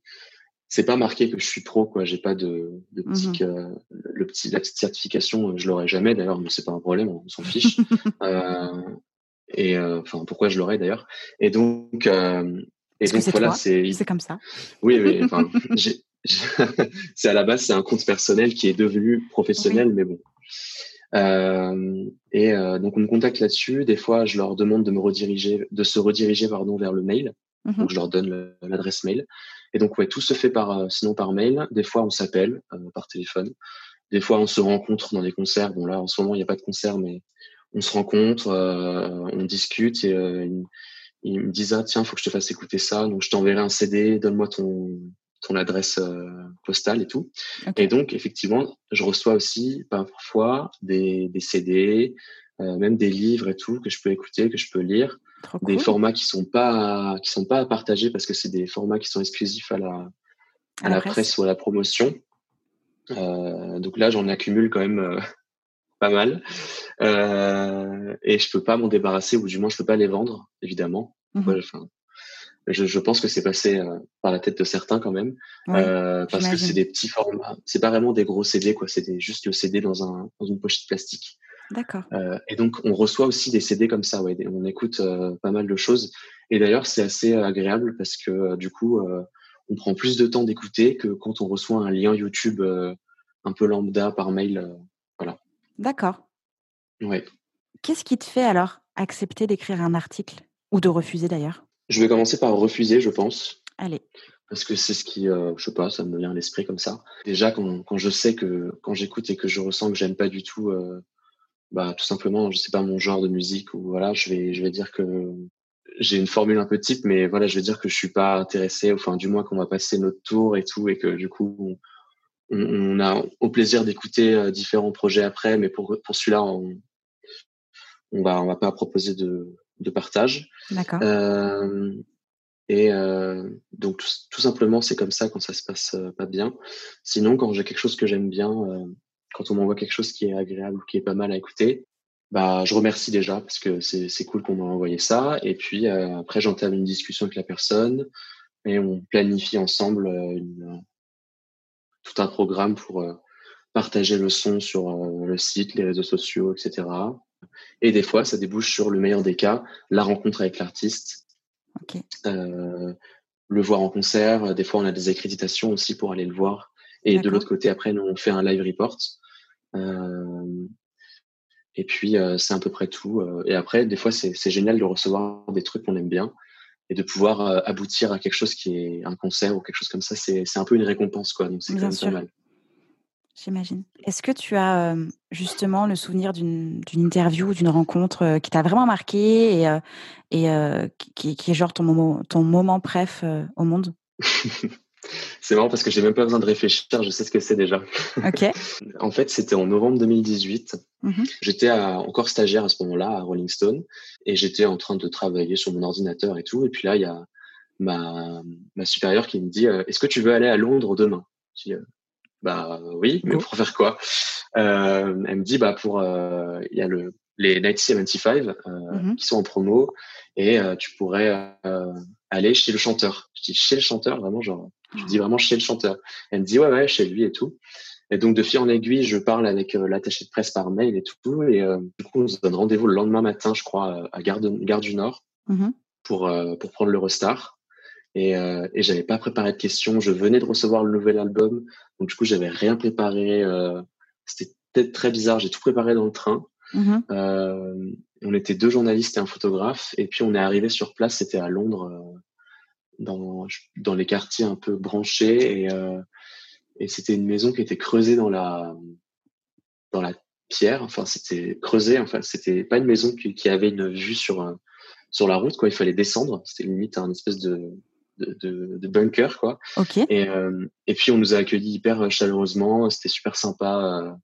c'est pas marqué que je suis pro quoi j'ai pas de, de mmh petit le petit la petite certification je l'aurai jamais d'ailleurs mais c'est pas un problème on s'en fiche euh, et enfin pourquoi je l'aurais d'ailleurs et donc et donc voilà c'est c'est comme ça oui oui enfin c'est à la base c'est un compte personnel qui est devenu professionnel mais bon Euh, et euh, donc on me contacte là-dessus. Des fois, je leur demande de me rediriger, de se rediriger pardon vers le mail. Mhm. Donc je leur donne l'adresse mail. Et donc ouais, tout se fait par euh, sinon par mail. Des fois on s'appelle par téléphone. Des fois on se rencontre dans des concerts. Bon là en ce moment il n'y a pas de concert, mais on se rencontre, on discute et ils, me disent ah tiens faut que je te fasse écouter ça. Donc je t'enverrai un CD. Donne-moi ton ton adresse euh, postale et tout. Et donc, effectivement, je reçois aussi parfois des, des CD, euh, même des livres et tout que je peux écouter, que je peux lire, des formats qui sont pas qui sont pas à partager parce que c'est des formats qui sont exclusifs à la à, la, presse. ou à la promotion. Euh, donc là, j'en accumule quand même euh, pas mal euh, et je peux pas m'en débarrasser ou du moins je peux pas les vendre évidemment. Mmh je, je pense que c'est passé euh, par la tête de certains quand même, euh, parce que c'est des petits formats. C'est pas vraiment des gros CD, quoi. C'est juste le CD dans, un, dans une pochette plastique. D'accord. Euh, et donc, on reçoit aussi des CD comme ça, ouais. On écoute euh, pas mal de choses. Et d'ailleurs, c'est assez agréable parce que euh, du coup, on prend plus de temps d'écouter que quand on reçoit un lien YouTube un peu lambda par mail. D'accord. Ouais. Qu'est-ce qui te fait alors accepter d'écrire un article? Ou de refuser d'ailleurs? Je vais commencer par refuser, je pense. Allez. Parce que c'est ce qui, euh, je sais pas, ça me vient à l'esprit comme ça. Déjà, quand, quand je sais que, quand j'écoute et que je ressens que j'aime pas du tout, euh, bah, tout simplement, je sais pas mon genre de musique ou voilà, je vais, je vais dire que j'ai une formule un peu type, mais voilà, je vais dire que je suis pas intéressé, enfin, du moins qu'on va passer notre tour et tout, et que du coup, on, on a au plaisir d'écouter euh, différents projets après, mais pour, pour celui-là, on, on va, on va pas proposer de, de partage. D'accord. Euh, et euh, donc tout, simplement, c'est comme ça quand ça se passe euh, pas bien. Sinon, quand j'ai quelque chose que j'aime bien, quand on m'envoie quelque chose qui est agréable ou qui est pas mal à écouter, bah je remercie déjà parce que c'est cool qu'on m'a envoyé ça. Et puis après, j'entame une discussion avec la personne et on planifie ensemble tout un programme pour partager le son sur le site, les réseaux sociaux, etc. Et des fois, ça débouche sur le meilleur des cas, la rencontre avec l'artiste, euh, le voir en concert. Des fois, on a des accréditations aussi pour aller le voir. Et de l'autre côté, après, nous, on fait un live report. Euh, et puis, euh, c'est à peu près tout. Et après, des fois, c'est génial de recevoir des trucs qu'on aime bien et de pouvoir aboutir à quelque chose qui est un concert ou quelque chose comme ça. C'est un peu une récompense, quoi. Donc, c'est quand même pas mal j'imagine. Est-ce que tu as justement le souvenir d'une interview, d'une rencontre qui t'a vraiment marqué et, et qui, est genre ton moment, ton moment préf au monde? C'est marrant parce que j'ai même pas besoin de réfléchir, je sais ce que c'est déjà. Ok. en fait, c'était en novembre 2018. Mmh j'étais encore stagiaire à ce moment-là à Rolling Stone et j'étais en train de travailler sur mon ordinateur et tout. Et puis là, il y a ma, ma supérieure qui me dit Est-ce que tu veux aller à Londres demain? Bah oui, mais pour faire quoi? Euh, Elle me dit bah pour euh, il y a le les 1975 euh, mm-hmm. qui sont en promo et euh, tu pourrais euh, aller chez le chanteur. Je dis chez le chanteur vraiment genre je dis vraiment chez le chanteur. Elle me dit ouais ouais chez lui et tout. Et donc de fil en aiguille, je parle avec l'attaché de presse par mail et tout et du coup on se donne rendez-vous le lendemain matin je crois à Gare, de, Gare du Nord mm-hmm. pour pour prendre l'Eurostar. Et, euh, et j'avais pas préparé de questions. Je venais de recevoir le nouvel album, donc du coup j'avais rien préparé. Euh, C'était peut-être très bizarre. J'ai tout préparé dans le train. Mm-hmm. Euh, on était deux journalistes et un photographe, et puis on est arrivé sur place. C'était à Londres, euh, dans dans les quartiers un peu branchés, et, euh, et c'était une maison qui était creusée dans la dans la pierre. Enfin, c'était creusé. Enfin, c'était pas une maison qui, qui avait une vue sur sur la route. Quoi, il fallait descendre. C'était limite un espèce de de, de, bunker quoi. Et, euh, et puis on nous a accueillis hyper chaleureusement, c'était super sympa.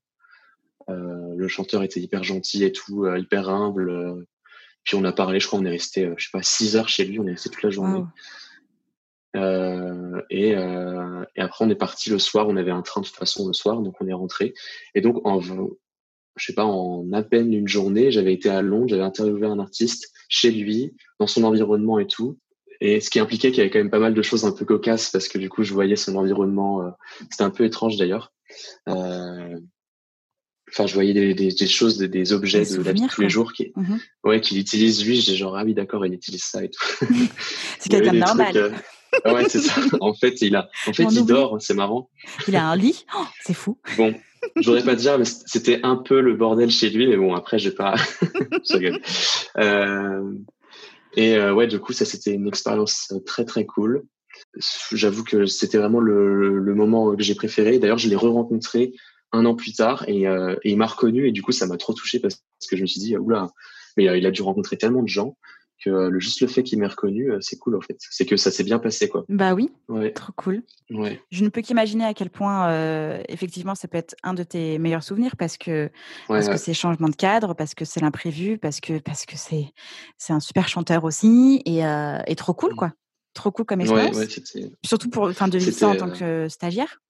Euh, euh, le chanteur était hyper gentil et tout, hyper humble. Puis on a parlé, je crois, on est resté, je sais pas, six heures chez lui, on est resté toute la journée. Euh, et, euh, et, après, on est parti le soir. On avait un train de toute façon le soir, donc on est rentré. Et donc, en, je sais pas, en à peine une journée, j'avais été à Londres, j'avais interviewé un artiste chez lui, dans son environnement et tout. Et ce qui impliquait qu'il y avait quand même pas mal de choses un peu cocasses parce que du coup, je voyais son environnement. Euh, c'était un peu étrange d'ailleurs. Euh, enfin, je voyais des, des, des choses, des, des objets de la vie de tous les jours qui, mm-hmm. ouais, qu'il utilise lui. J'étais genre ah oui, d'accord, il utilise ça et tout. c'est quelqu'un de normal. Euh, ouais, c'est ça. En fait, il a, en fait, il dort. C'est marrant. Il a un lit. Oh, c'est fou. Bon, j'aurais pas dire, mais c'était un peu le bordel chez lui, mais bon, après, j'ai pas. euh, et euh, ouais, du coup, ça, c'était une expérience très, très cool. J'avoue que c'était vraiment le, le, moment que j'ai préféré. D'ailleurs, je l'ai re-rencontré un an plus tard et, euh, et il m'a reconnu et du coup, ça m'a trop touché parce que je me suis dit, oula, mais il a dû rencontrer tellement de gens que le, juste le fait qu'il m'ait reconnu, c'est cool en fait. C'est que ça s'est bien passé quoi. Bah oui, ouais. trop cool. Ouais. Je ne peux qu'imaginer à quel point euh, effectivement ça peut être un de tes meilleurs souvenirs parce que ouais, parce que c'est changement de cadre, parce que c'est l'imprévu, parce que parce que c'est c'est un super chanteur aussi et, euh, et trop cool quoi. Trop cool comme expérience. Surtout pour enfin de vivre ça en tant que stagiaire.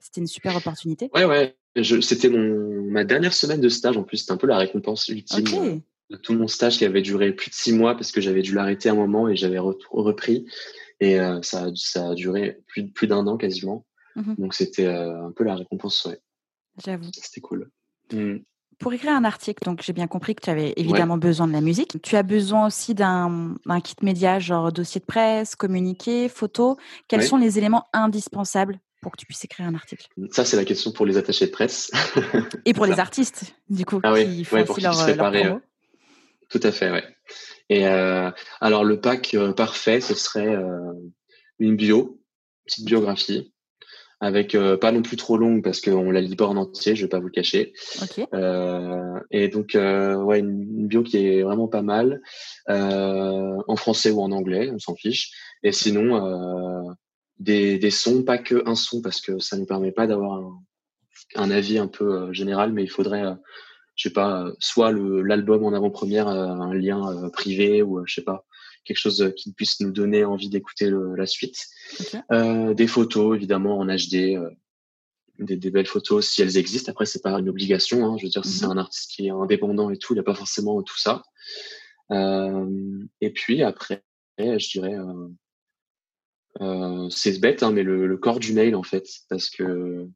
C'était une super opportunité. Ouais ouais. C'était ma dernière semaine de stage en plus. C'était un peu la récompense ultime. Okay tout mon stage qui avait duré plus de six mois parce que j'avais dû l'arrêter un moment et j'avais re repris. Et euh, ça, ça a duré plus, plus d'un an quasiment. Mmh Donc c'était euh, un peu la récompense, ouais. J'avoue. C'était cool. Mmh. Pour écrire un article, donc j'ai bien compris que tu avais évidemment ouais. besoin de la musique. Tu as besoin aussi d'un kit média, genre dossier de presse, communiqué, photo. Quels ouais. sont les éléments indispensables pour que tu puisses écrire un article? Ça, c'est la question pour les attachés de presse. Et pour les artistes, du coup, ah, qui oui. font ouais, aussi pour leur, se leur promo. Tout à fait, ouais. Et euh, alors le pack euh, parfait, ce serait euh, une bio, une petite biographie, avec euh, pas non plus trop longue parce qu'on la lit pas en entier, je vais pas vous le cacher. Okay. Euh, et donc ouais, une, une, bio qui est vraiment pas mal, en français ou en anglais, on s'en fiche. Et sinon des, des sons, pas que un son parce que ça ne nous permet pas d'avoir un, un, avis un peu général, mais il faudrait je sais pas, soit l'album en avant-première, un lien euh, privé ou je sais pas, quelque chose qui puisse nous donner envie d'écouter la suite. Okay. Euh, des photos évidemment en HD, euh, des, des, belles photos si elles existent. Après c'est pas une obligation, hein. je veux dire si Mhm. c'est un artiste qui est indépendant et tout, il a pas forcément tout ça. Euh, et puis après, je dirais, euh, euh, c'est bête, hein, mais le, le corps du mail en fait, parce que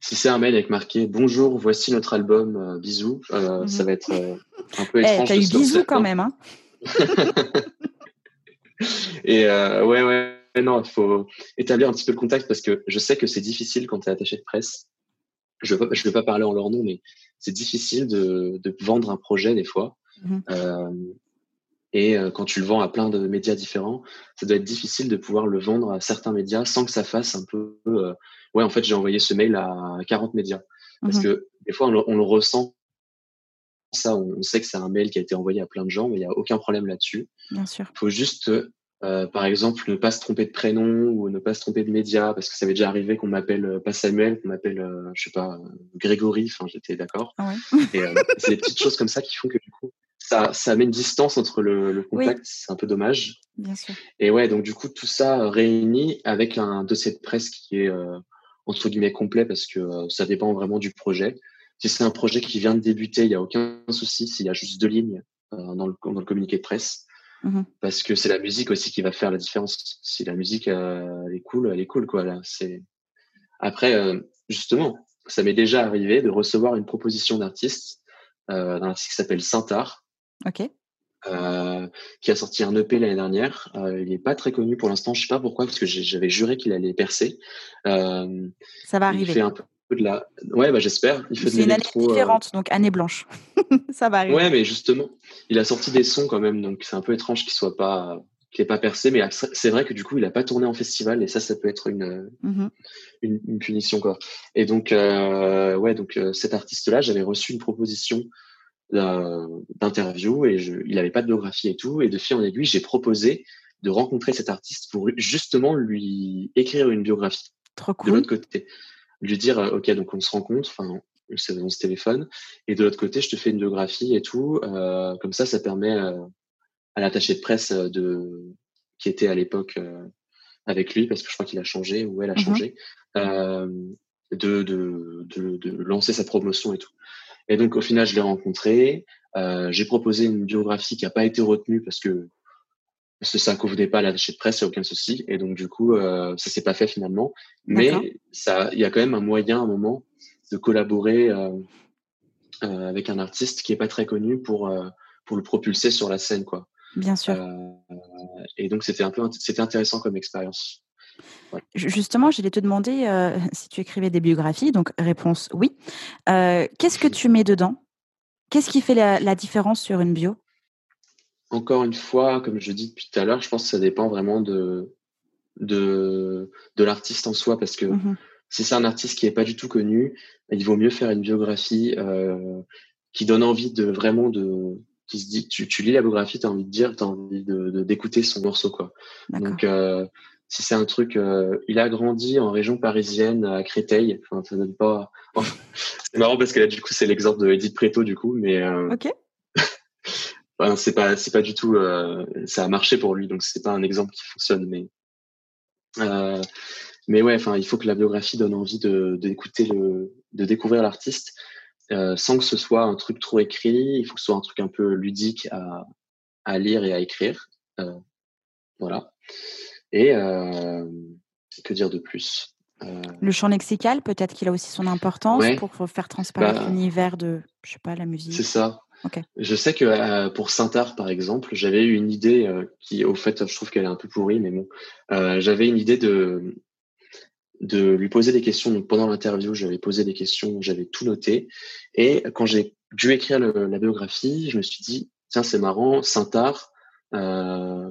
si c'est un mail avec marqué bonjour, voici notre album, euh, bisous, euh, Mhm. ça va être euh, un peu Eh, étrange. t'as eu bisous quand même, hein Et ouais, ouais, non, il faut établir un petit peu le contact parce que je sais que c'est difficile quand tu es attaché de presse. Je ne vais, pas- je vais pas parler en leur nom, mais c'est difficile de, de vendre un projet des fois. Mhm. Et euh, quand tu le vends à plein de médias différents, ça doit être difficile de pouvoir le vendre à certains médias sans que ça fasse un peu. euh, ouais, en fait, j'ai envoyé ce mail à 40 médias. Parce Mhm. que des fois, on le, on le ressent. Ça, on, sait que c'est un mail qui a été envoyé à plein de gens, mais il n'y a aucun problème là-dessus. Bien sûr. Il faut juste, euh, par exemple, ne pas se tromper de prénom ou ne pas se tromper de média, parce que ça m'est déjà arrivé qu'on m'appelle pas Samuel, qu'on m'appelle, euh, je sais pas, Grégory. Enfin, j'étais d'accord. Ah ouais. Et c'est des petites choses comme ça qui font que ça, ça met une distance entre le, le contact. C'est un peu dommage. Bien sûr. Et ouais, donc du coup, tout ça réuni avec un dossier de presse qui est euh, entre guillemets complet parce que euh, ça dépend vraiment du projet. Si c'est un projet qui vient de débuter, il n'y a aucun souci s'il y a juste deux lignes euh, dans, le, dans le communiqué de presse. Mhm. Parce que c'est la musique aussi qui va faire la différence. Si la musique elle est cool, elle est cool quoi. Là, c'est après justement, ça m'est déjà arrivé de recevoir une proposition d'artiste, d'un artiste qui s'appelle Saint-Art, Ok. euh, qui a sorti un EP l'année dernière. Euh, il est pas très connu pour l'instant, je sais pas pourquoi, parce que j'avais juré qu'il allait percer. Euh, Ça va il arriver. fait un peu de la, ouais, bah j'espère. Il fait C'est une année différente, donc année blanche. ça va arriver. Ouais, mais justement, il a sorti des sons quand même, donc c'est un peu étrange qu'il soit pas, qu'il ait pas percé. Mais c'est vrai que du coup, il a pas tourné en festival, et ça, ça peut être une, Mhm. une, une punition quoi. Et donc, ouais, donc cet artiste-là, j'avais reçu une proposition d'un- d'interview et je, il avait pas de biographie et tout. Et de fil en aiguille, j'ai proposé de rencontrer cet artiste pour justement lui écrire une biographie Trop de cool. l'autre côté. Lui dire, euh, ok, donc on se rencontre, enfin, on se, on se téléphone, et de l'autre côté, je te fais une biographie et tout. Euh, comme ça, ça permet euh, à l'attaché de presse de qui était à l'époque euh, avec lui, parce que je crois qu'il a changé ou elle a Mhm. changé, de, de, de, de lancer sa promotion et tout. Et donc au final, je l'ai rencontré. Euh, j'ai proposé une biographie qui n'a pas été retenue parce que parce que ça ne convenait pas à l'attaché de presse, il n'y a aucun souci. Et donc du coup, euh, ça s'est pas fait finalement. Mais ça, il y a quand même un moyen, à un moment, de collaborer euh, euh, avec un artiste qui est pas très connu pour pour le propulser sur la scène, quoi. Bien sûr. Et donc c'était un peu, c'était intéressant comme expérience. Justement, j'allais te demander euh, si tu écrivais des biographies. Donc, réponse oui. Euh, qu'est-ce que tu mets dedans? Qu'est-ce qui fait la, différence sur une bio? Encore une fois, comme je dis depuis tout à l'heure, je pense que ça dépend vraiment de, de, de l'artiste en soi. Parce que mmh si c'est un artiste qui n'est pas du tout connu, il vaut mieux faire une biographie euh, qui donne envie de vraiment de qui se dit tu, tu lis la biographie tu as envie de dire tu as envie de d'écouter son morceau quoi donc si c'est un truc, euh, il a grandi en région parisienne à Créteil. Enfin, ça donne pas. c'est marrant parce que là, du coup, c'est l'exemple de Edith Preto, du coup, mais. Euh... Ok. enfin, c'est pas, c'est pas du tout. Euh, ça a marché pour lui, donc c'est pas un exemple qui fonctionne, mais. Mais ouais, enfin, il faut que la biographie donne envie de d'écouter le, de découvrir l'artiste, sans que ce soit un truc trop écrit. Il faut que ce soit un truc un peu ludique à à lire et à écrire. voilà. Et euh, que dire de plus euh, Le chant lexical, peut-être qu'il a aussi son importance pour faire transparaître bah, l'univers de, je sais pas, la musique. C'est ça. Je sais que euh, pour Saint-Art, par exemple, j'avais eu une idée qui, au fait, je trouve qu'elle est un peu pourrie, mais bon, j'avais une idée de de lui poser des questions. Donc pendant l'interview, j'avais posé des questions, j'avais tout noté. Et quand j'ai dû écrire la biographie, je me suis dit, tiens, c'est marrant, Saint-Art, euh,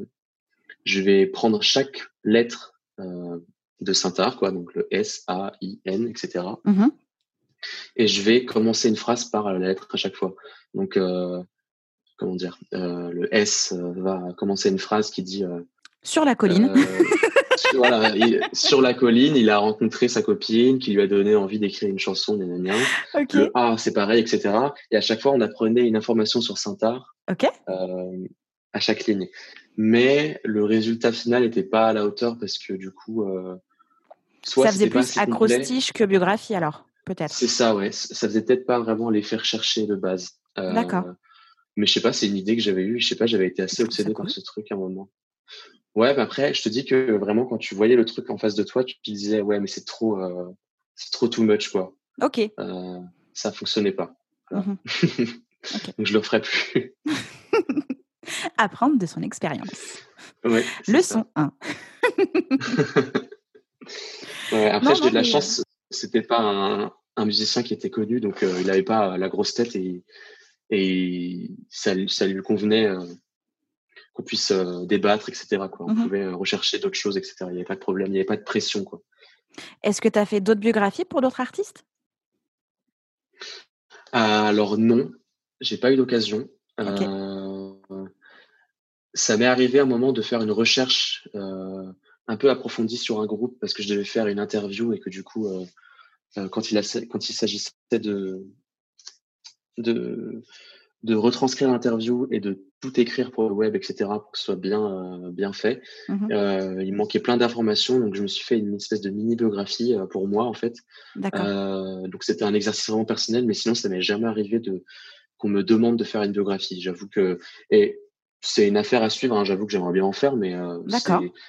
je vais prendre chaque lettre euh, de Saint-Art, quoi, donc le S, A, I, N, etc. Mm-hmm. Et je vais commencer une phrase par la lettre à chaque fois. Donc, euh, comment dire, euh, le S va commencer une phrase qui dit sur la colline. sur, voilà, sur la colline, il a rencontré sa copine qui lui a donné envie d'écrire une chanson. Gna, okay. Le A, c'est pareil, etc. Et à chaque fois, on apprenait une information sur Saint-Art. Ok à chaque ligne. Mais le résultat final n'était pas à la hauteur parce que du coup, euh, soit ça faisait plus acrostiche que biographie alors, peut-être. C'est ça, ouais. Ça faisait peut-être pas vraiment les faire chercher de base. Euh, D'accord. Mais je sais pas, c'est une idée que j'avais eue. Je sais pas, j'avais été assez obsédé par ce truc à un moment. Ouais, mais après, je te dis que vraiment, quand tu voyais le truc en face de toi, tu te disais, ouais, mais c'est trop, euh, c'est trop too much, quoi. Ok. Ça fonctionnait pas. Mhm. Donc, je le ferai plus. Apprendre de son expérience. Ouais, Leçon 1. après, j'ai de la chance, c'était pas un, un, musicien qui était connu, donc euh, il n'avait pas la grosse tête et, et ça, ça lui convenait euh, qu'on puisse euh, débattre, etc. Quoi. On mmh pouvait rechercher d'autres choses, etc. Il n'y avait pas de problème, il n'y avait pas de pression. Quoi. Est-ce que tu as fait d'autres biographies pour d'autres artistes? Alors non, j'ai pas eu d'occasion ça m'est arrivé à un moment de faire une recherche euh, un peu approfondie sur un groupe parce que je devais faire une interview et que du coup, euh, euh quand il, a, quand il s'agissait de, de, de retranscrire l'interview et de tout écrire pour le web, etc., pour que ce soit bien, euh, bien fait, mmh il manquait plein d'informations. Donc, je me suis fait une espèce de mini-biographie pour moi, en fait. donc, c'était un exercice vraiment personnel, mais sinon, ça m'est jamais arrivé de qu'on me demande de faire une biographie. J'avoue que et c'est une affaire à suivre. Hein. J'avoue que j'aimerais bien en faire, mais euh,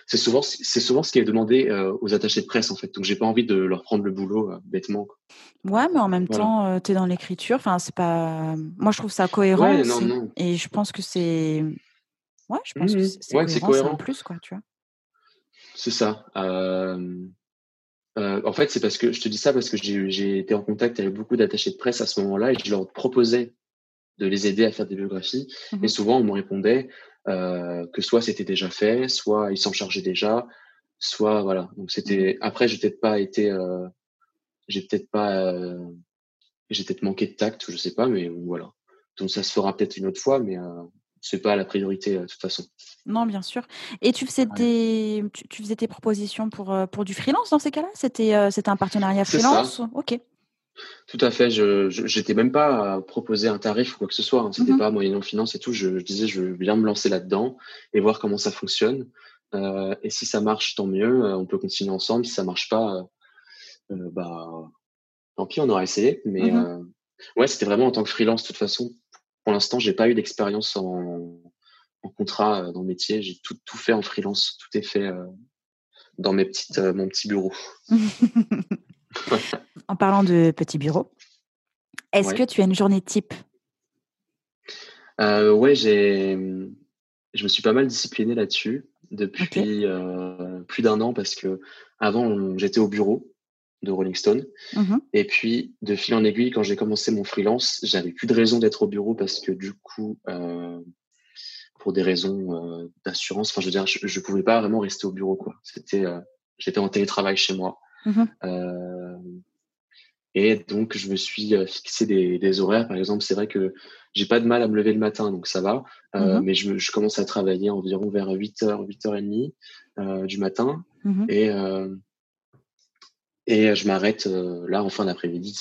c'est souvent c'est souvent ce qui est demandé euh, aux attachés de presse en fait. Donc j'ai pas envie de leur prendre le boulot euh, bêtement. Quoi. Ouais, mais en même temps, tu es dans l'écriture. Enfin, c'est pas. Moi, je trouve ça cohérent. Et je pense que c'est. Ouais, je pense que mmh c'est cohérent, cohérent. en plus, quoi, tu vois. C'est ça. en fait, c'est parce que je te dis ça parce que j'ai été en contact avec beaucoup d'attachés de presse à ce moment-là et je leur proposais de les aider à faire des biographies. Et mmh souvent, on me répondait euh, que soit c'était déjà fait, soit ils s'en chargeaient déjà, soit voilà. Donc c'était. Mmh après, j'ai peut-être pas été, euh, j'ai peut-être pas, euh, j'ai peut-être manqué de tact, je sais pas, mais voilà. Donc ça se fera peut-être une autre fois, mais c'est pas la priorité de toute façon. Non, bien sûr. Et tu faisais des, tu, faisais tes propositions pour pour du freelance dans ces cas-là? C'était un partenariat freelance? Ok. Tout à fait. Je n'étais même pas à proposer un tarif ou quoi que ce soit. Hein. C'était mmh pas moyennant finance et tout. Je, disais, je viens me lancer là-dedans et voir comment ça fonctionne. Euh, et si ça marche, tant mieux. Euh, on peut continuer ensemble. Si ça marche pas, euh, bah, tant pis, on aura essayé. Mais mmh ouais, c'était vraiment en tant que freelance. De toute façon, pour l'instant, j'ai pas eu d'expérience en, contrat dans le métier. J'ai tout, tout fait en freelance. Tout est fait dans mes petites, mon petit bureau. en parlant de petit bureau, est-ce que tu as une journée type? Euh, Ouais, j'ai, je me suis pas mal discipliné là-dessus. depuis plus d'un an parce que avant j'étais au bureau de Rolling Stone. Mmh Et puis, de fil en aiguille, quand j'ai commencé mon freelance, j'avais plus de raison d'être au bureau parce que du coup, euh, pour des raisons euh, d'assurance, enfin, je veux dire, je, je pouvais pas vraiment rester au bureau, quoi. C'était, euh, j'étais en télétravail chez moi. Mmh euh, et donc, je me suis euh, fixé des, des horaires. Par exemple, c'est vrai que j'ai pas de mal à me lever le matin, donc ça va. Mmh mais je, je, commence à travailler environ vers 8h, 8h30 du matin. Et et je m'arrête euh, là en fin d'après-midi,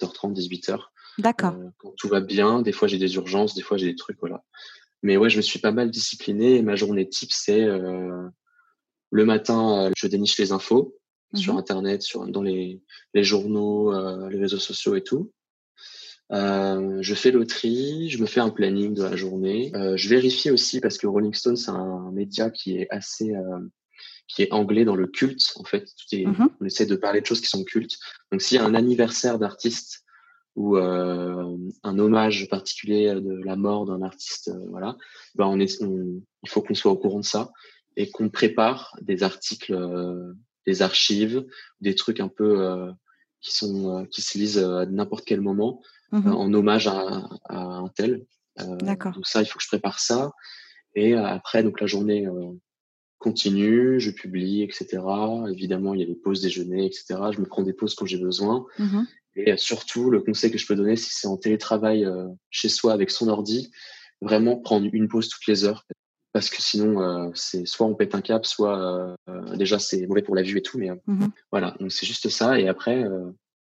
17h30, 18h. D'accord. Euh, quand tout va bien, des fois j'ai des urgences, des fois j'ai des trucs, voilà. Mais ouais, je me suis pas mal discipliné. Et ma journée type, c'est euh, le matin, je déniche les infos sur mmh Internet, sur dans les, les journaux, les réseaux sociaux et tout. Euh, je fais le tri, je me fais un planning de la journée. Euh, je vérifie aussi parce que Rolling Stone c'est un média qui est assez qui est anglais dans le culte. En fait, tout est, mhm. on essaie de parler de choses qui sont cultes. Donc, s'il y a un anniversaire d'artiste ou euh, un hommage particulier de la mort d'un artiste, euh, voilà, ben on est, il faut qu'on soit au courant de ça et qu'on prépare des articles, euh, des archives, des trucs un peu euh, qui sont qui se lisent à n'importe quel moment mhm. en hommage à, à un tel. D'accord. Donc ça, il faut que je prépare ça. Et après, donc la journée continue, je publie, etc. Évidemment, il y a les pauses déjeuner, etc. Je me prends des pauses quand j'ai besoin. Mmh et euh, surtout, le conseil que je peux donner, si c'est en télétravail euh, chez soi avec son ordi, vraiment prendre une pause toutes les heures. Parce que sinon, euh, c'est soit on pète un cap, soit déjà c'est mauvais pour la vue et tout. Mais mmh voilà, donc c'est juste ça. Et après,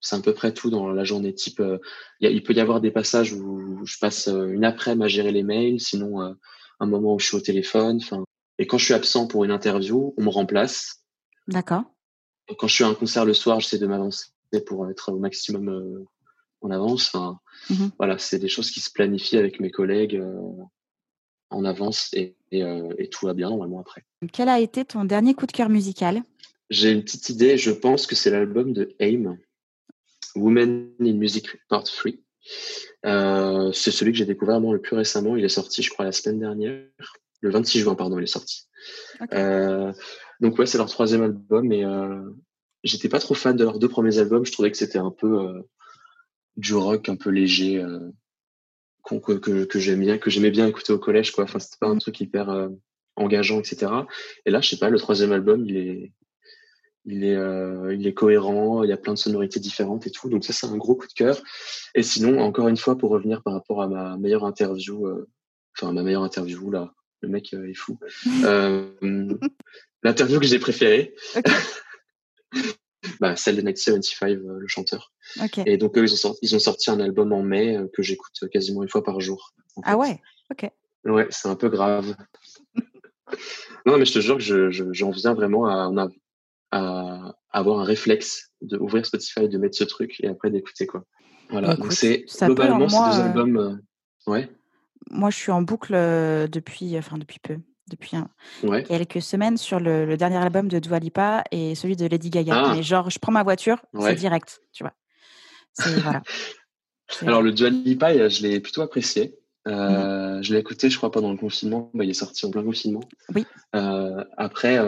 c'est à peu près tout dans la journée type. il peut y avoir des passages où je passe une après-midi à gérer les mails, sinon un moment où je suis au téléphone. Enfin, et quand je suis absent pour une interview, on me remplace. D'accord. Quand je suis à un concert le soir, j'essaie de m'avancer pour être au maximum euh, en avance. Enfin, mhm. Voilà, c'est des choses qui se planifient avec mes collègues euh, en avance et, euh, et, tout va bien normalement après. Quel a été ton dernier coup de cœur musical? J'ai une petite idée. Je pense que c'est l'album de AIM, Women in Music Part 3. Euh, c'est celui que j'ai découvert le plus récemment. Il est sorti, je crois, la semaine dernière le 26 juin, pardon, il est sorti. Euh, donc ouais, c'est leur troisième album et euh, j'étais pas trop fan de leurs deux premiers albums. Je trouvais que c'était un peu du rock, un peu léger, euh, que, que, que j'aime bien, que j'aimais bien écouter au collège, quoi. Enfin, c'était pas un truc hyper euh, engageant, etc. Et là, je sais pas, le troisième album, il est, il est, euh, il est cohérent. Il y a plein de sonorités différentes et tout. Donc ça, c'est un gros coup de cœur. Et sinon, encore une fois, pour revenir par rapport à ma meilleure interview, enfin ma meilleure interview là le mec euh, est fou. Euh, l'interview que j'ai préférée, bah, celle de Night 75, euh, le chanteur. Et donc, eux, ils ont, sorti, ils ont sorti un album en mai que j'écoute quasiment une fois par jour. Ah ouais Ok. Ouais, c'est un peu grave. non, mais je te jure que j'en je, viens vraiment à, à, avoir un réflexe d'ouvrir Spotify, de mettre ce truc et après d'écouter quoi. Voilà, donc c'est globalement ces deux albums. ouais moi, je suis en boucle depuis, enfin depuis peu, depuis quelques semaines sur le, dernier album de Dua Lipa et celui de Lady Gaga. Ah! Mais genre, je prends ma voiture, c'est direct, tu vois. voilà. Alors le Dua Lipa, je l'ai plutôt apprécié. Mmh je l'ai écouté, je crois, pendant le confinement. Bah, il est sorti en plein confinement. Oui. après,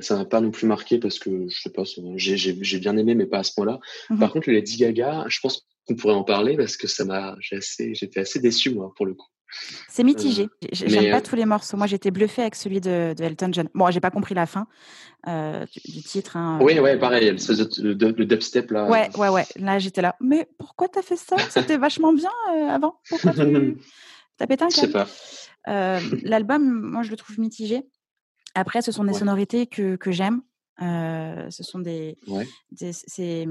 ça n'a pas non plus marqué parce que je sais pas, j'ai bien aimé, mais pas à ce point-là. Mmh Par contre, le Lady Gaga, je pense qu'on pourrait en parler parce que ça m'a, j'étais assez déçu moi pour le coup. C'est mitigé. Euh, j'aime pas euh, tous les morceaux. Moi, j'étais bluffée avec celui de, Elton John. Bon, j'ai pas compris la fin euh, du, titre. Hein, oui, ouais, pareil. Le, dubstep là. Ouais, ouais, ouais. Là, j'étais là. Mais pourquoi t'as fait ça? C'était vachement bien avant. Pourquoi tu as pété un câble Je sais pas. L'album, moi, je le trouve mitigé. Après, ce sont des sonorités que, que j'aime. ce sont des. Ouais. c'est.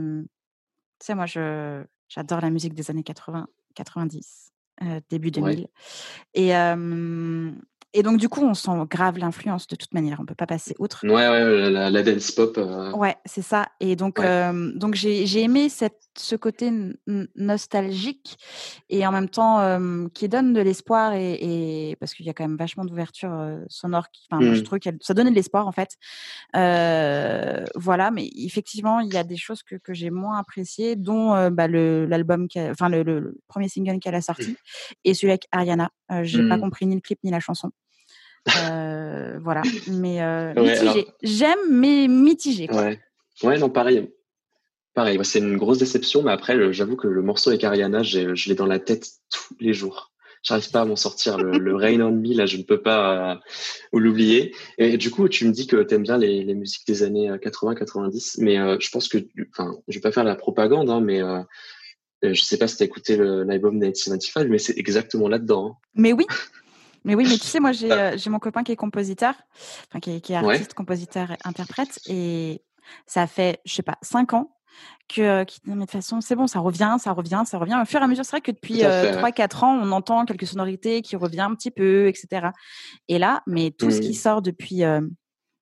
Tu sais, moi, j'adore la musique des années 80, 90 début 2000. Et, et donc, du coup, on sent grave l'influence de toute manière. On peut pas passer outre. Ouais, ouais, la, dance pop. Euh. Ouais, c'est ça. Et donc, donc j'ai aimé cette, ce côté nostalgique et en même temps qui donne de l'espoir et, parce qu'il y a quand même vachement d'ouverture sonore. Enfin, je mmh. trouve que ça donnait de l'espoir en fait. voilà, mais effectivement, il y a des choses que, que j'ai moins appréciées, dont bah, l'album, enfin le, premier single qu'elle a sorti mmh. et celui avec Ariana. j'ai pas mmh. compris ni le clip ni la chanson. Voilà, mais mitigé. J'aime, mais mitigé. Ouais. ouais, non, pareil. Pareil, c'est une grosse déception, mais après, j'avoue que le morceau avec Ariana, je l'ai dans la tête tous les jours. J'arrive pas à m'en sortir. Le, Rain on Me, là, je ne peux pas euh, l'oublier. Et du coup, tu me dis que tu aimes bien les, les, musiques des années 80-90, euh, mais euh, je pense que, enfin, je vais pas faire la propagande, hein, mais euh, je sais pas si tu as écouté l'album 1995, mais c'est exactement là-dedans. Hein. Mais oui. Mais oui, mais tu sais, moi, j'ai ah. mon copain qui est compositeur, enfin, qui est, qui est artiste, compositeur, interprète, et ça fait, je sais pas, cinq ans que qui de toute façon c'est bon ça revient ça revient ça revient. Au fur et à mesure c'est vrai que depuis trois 4 ans on entend quelques sonorités qui revient un petit peu etc et là mais tout ce qui mmh. sort depuis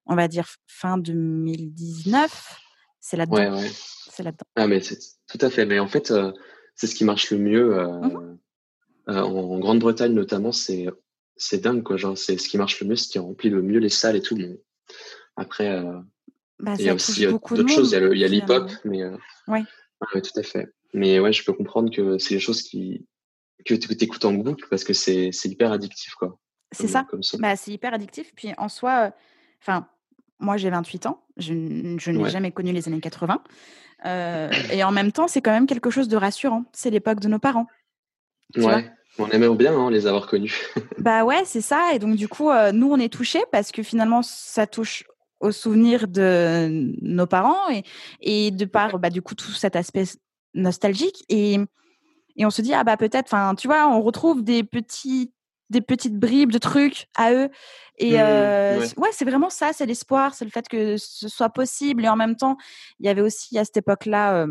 on va dire fin 2019 c'est là-dedans. Ouais, c'est là-dedans. Ah mais c'est tout à fait. Mais en fait c'est ce qui marche le mieux mmh en, Grande-Bretagne notamment c'est c'est dingue quoi genre c'est ce qui marche le mieux ce qui remplit le mieux les salles et tout mais après bah, il y a aussi d'autres choses. Il y a l'hip-hop, mais. Euh, oui. tout à fait. Mais ouais, je peux comprendre que c'est des choses qui que tu écoutes en boucle parce que c'est hyper addictif, quoi. C'est ça. Bah, c'est hyper addictif. Puis en soi, euh, enfin, moi j'ai 28 ans, je, n'ai jamais connu les années 80. Euh, et en même temps, c'est quand même quelque chose de rassurant. C'est l'époque de nos parents. Ouais. On aimerait bien hein, les avoir connus. bah ouais, c'est ça. Et donc du coup, nous on est touchés parce que finalement ça touche aux souvenirs de nos parents et, et de par bah, du coup tout cet aspect nostalgique et, et on se dit ah bah peut-être enfin tu vois on retrouve des petits des petites bribes de trucs à eux et mmh, euh, ouais, c'est vraiment ça c'est l'espoir c'est le fait que ce soit possible et en même temps il y avait aussi à cette époque là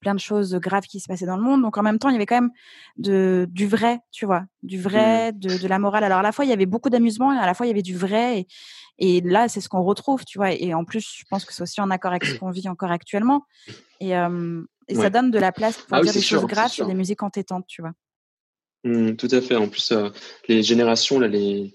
plein de choses graves qui se passaient dans le monde. Donc en même temps, il y avait quand même de, du vrai, tu vois, du vrai, mmh. de, de, la morale. Alors à la fois, il y avait beaucoup d'amusement et à la fois, il y avait du vrai. Et, et là, c'est ce qu'on retrouve, tu vois. Et en plus, je pense que c'est aussi en accord avec ce qu'on vit encore actuellement. Et, et ça donne de la place pour ah dire des choses graves et des musiques entêtantes, tu vois. Mmh, tout à fait. En plus, les générations, là, les,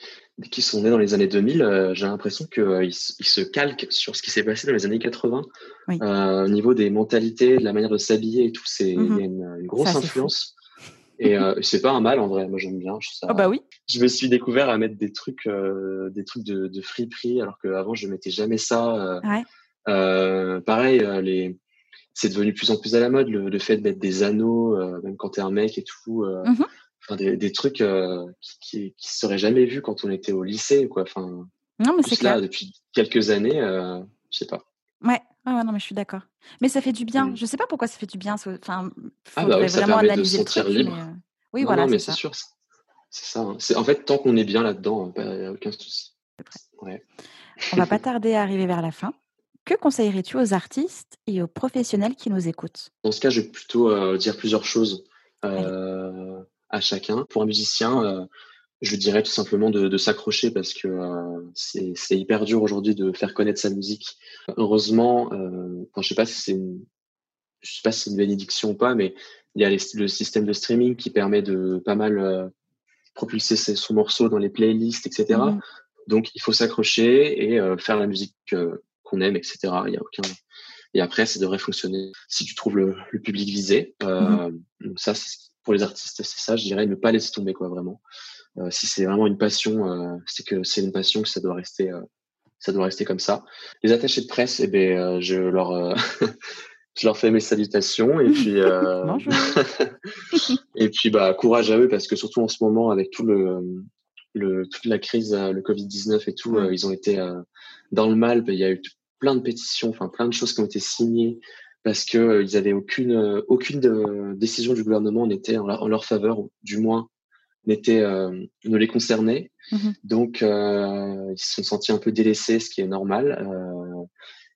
qui sont nés dans les années 2000, euh, j'ai l'impression qu'ils euh, ils se calquent sur ce qui s'est passé dans les années 80 euh, au niveau des mentalités, de la manière de s'habiller et tout. C'est y a une, grosse influence. Et c'est pas un mal en vrai. Moi j'aime bien. Ça, oh bah oui. Je me suis découvert à mettre des trucs, des trucs de, de friperie, alors qu'avant je mettais jamais ça. Ouais. pareil, les c'est devenu de plus en plus à la mode le, fait de mettre des anneaux, même quand t'es un mec et tout. Mmh des, trucs euh, qui, qui, seraient jamais vus quand on était au lycée, quoi. Enfin, non, mais c'est là depuis quelques années, euh, je sais pas. Ouais. ouais, non, mais je suis d'accord. Mais ça fait du bien. Je mm. Je sais pas pourquoi ça fait du bien. Enfin, ah bah vraiment analyser de se sentir libre. Mais, euh, Oui, voilà. Non, mais c'est sûr. C'est ça. Hein. C'est en fait tant qu'on est bien là-dedans, il n'y a aucun souci. Ouais. On va pas tarder à arriver vers la fin. Que conseillerais-tu aux artistes et aux professionnels qui nous écoutent? Dans ce cas, je vais plutôt dire plusieurs choses. Euh, à chacun. Pour un musicien, euh, je dirais tout simplement de, s'accrocher parce que euh, c'est hyper dur aujourd'hui de faire connaître sa musique. Heureusement, euh, je sais pas si c'est une, je sais pas si c'est une bénédiction ou pas, mais il y a le système de streaming qui permet de pas mal euh, propulser ses, son morceau dans les playlists, etc. Mmh Donc il faut s'accrocher et faire la musique qu'on aime, etc. Il y a aucun et après, ça devrait fonctionner si tu trouves le, le public visé. Euh, mmh Ça, c'est pour les artistes, c'est ça, je dirais, ne pas laisser tomber, quoi, vraiment. Euh, si c'est vraiment une passion, euh, c'est que c'est une passion que ça doit rester, euh, ça doit rester comme ça. Les attachés de presse, eh ben, je leur, je leur fais mes salutations et puis, et puis, bah, courage à eux parce que surtout en ce moment, avec tout le, le toute la crise, le Covid 19 et tout, ils ont été dans le mal. Il y a eu plein de pétitions, enfin plein de choses qui ont été signées parce que euh, ils avaient aucune euh, aucune euh, décision du gouvernement n'était en, en, leur faveur, ou du moins n'était ne les concernait. Mmh donc ils se sont sentis un peu délaissés, ce qui est normal.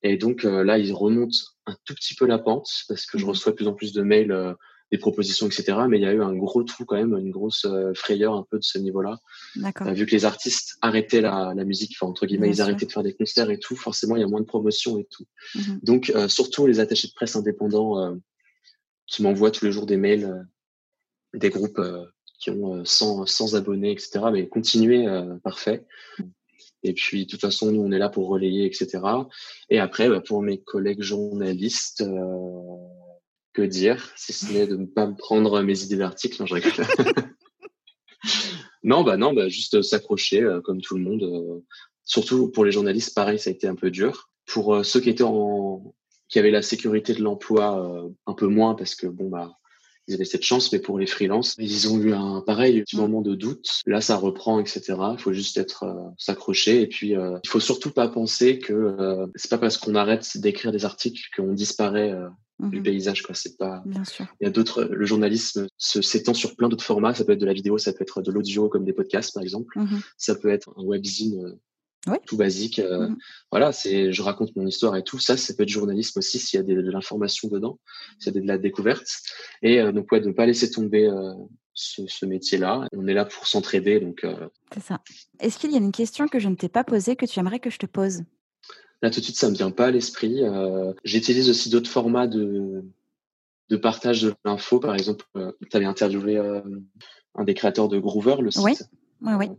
et donc là, ils remontent un tout petit peu la pente parce que je mmh reçois de plus en plus de mails des propositions, etc. Mais il y a eu un gros trou quand même, une grosse euh, frayeur un peu de ce niveau-là. Euh, vu que les artistes arrêtaient la, la musique, enfin entre guillemets, ils arrêtaient de faire des concerts et tout, forcément il y a moins de promotion et tout. Mhm. Donc euh, surtout les attachés de presse indépendants qui m'envoient tous les jours des mails, des groupes qui ont 100, 100 abonnés, etc. Mais continuez, parfait. Et puis, de toute façon, nous, on est là pour relayer, etc. Et après, bah, pour mes collègues journalistes, que dire, si ce n'est de ne pas me prendre mes idées d'articles. Non, je rigole. Non, bah non, bah juste s'accrocher comme tout le monde. surtout pour les journalistes, pareil, ça a été un peu dur. Pour ceux qui étaient en, qui avaient la sécurité de l'emploi, un peu moins parce que bon bah ils avaient cette chance, mais pour les freelances, ils ont eu un pareil petit moment de doute. Là, ça reprend, etc. Il faut juste être euh, s'accrocher et puis euh, il faut surtout pas penser que euh, c'est pas parce qu'on arrête d'écrire des articles qu'on disparaît du mhm. paysage. Quoi, c'est pas. Bien sûr. Il y a d'autres. Le journalisme se s'étend sur plein d'autres formats. Ça peut être de la vidéo, ça peut être de l'audio comme des podcasts par exemple. Mhm. Ça peut être un webzine tout basique. Euh, mmh. Voilà, c'est je raconte mon histoire et tout. Ça, ça peut être journalisme aussi s'il y a de l'information dedans, s'il y a de la découverte. Et euh, donc ouais, de ne pas laisser tomber euh, ce, métier-là. On est là pour s'entraider, donc. C'est ça. Est-ce qu'il y a une question que je ne t'ai pas posée que tu aimerais que je te pose? Là tout de suite, ça me vient pas à l'esprit. J'utilise aussi d'autres formats de de partage de l'info. Par exemple, tu avais interviewé un des créateurs de Groover, le site. Oui, oui, oui.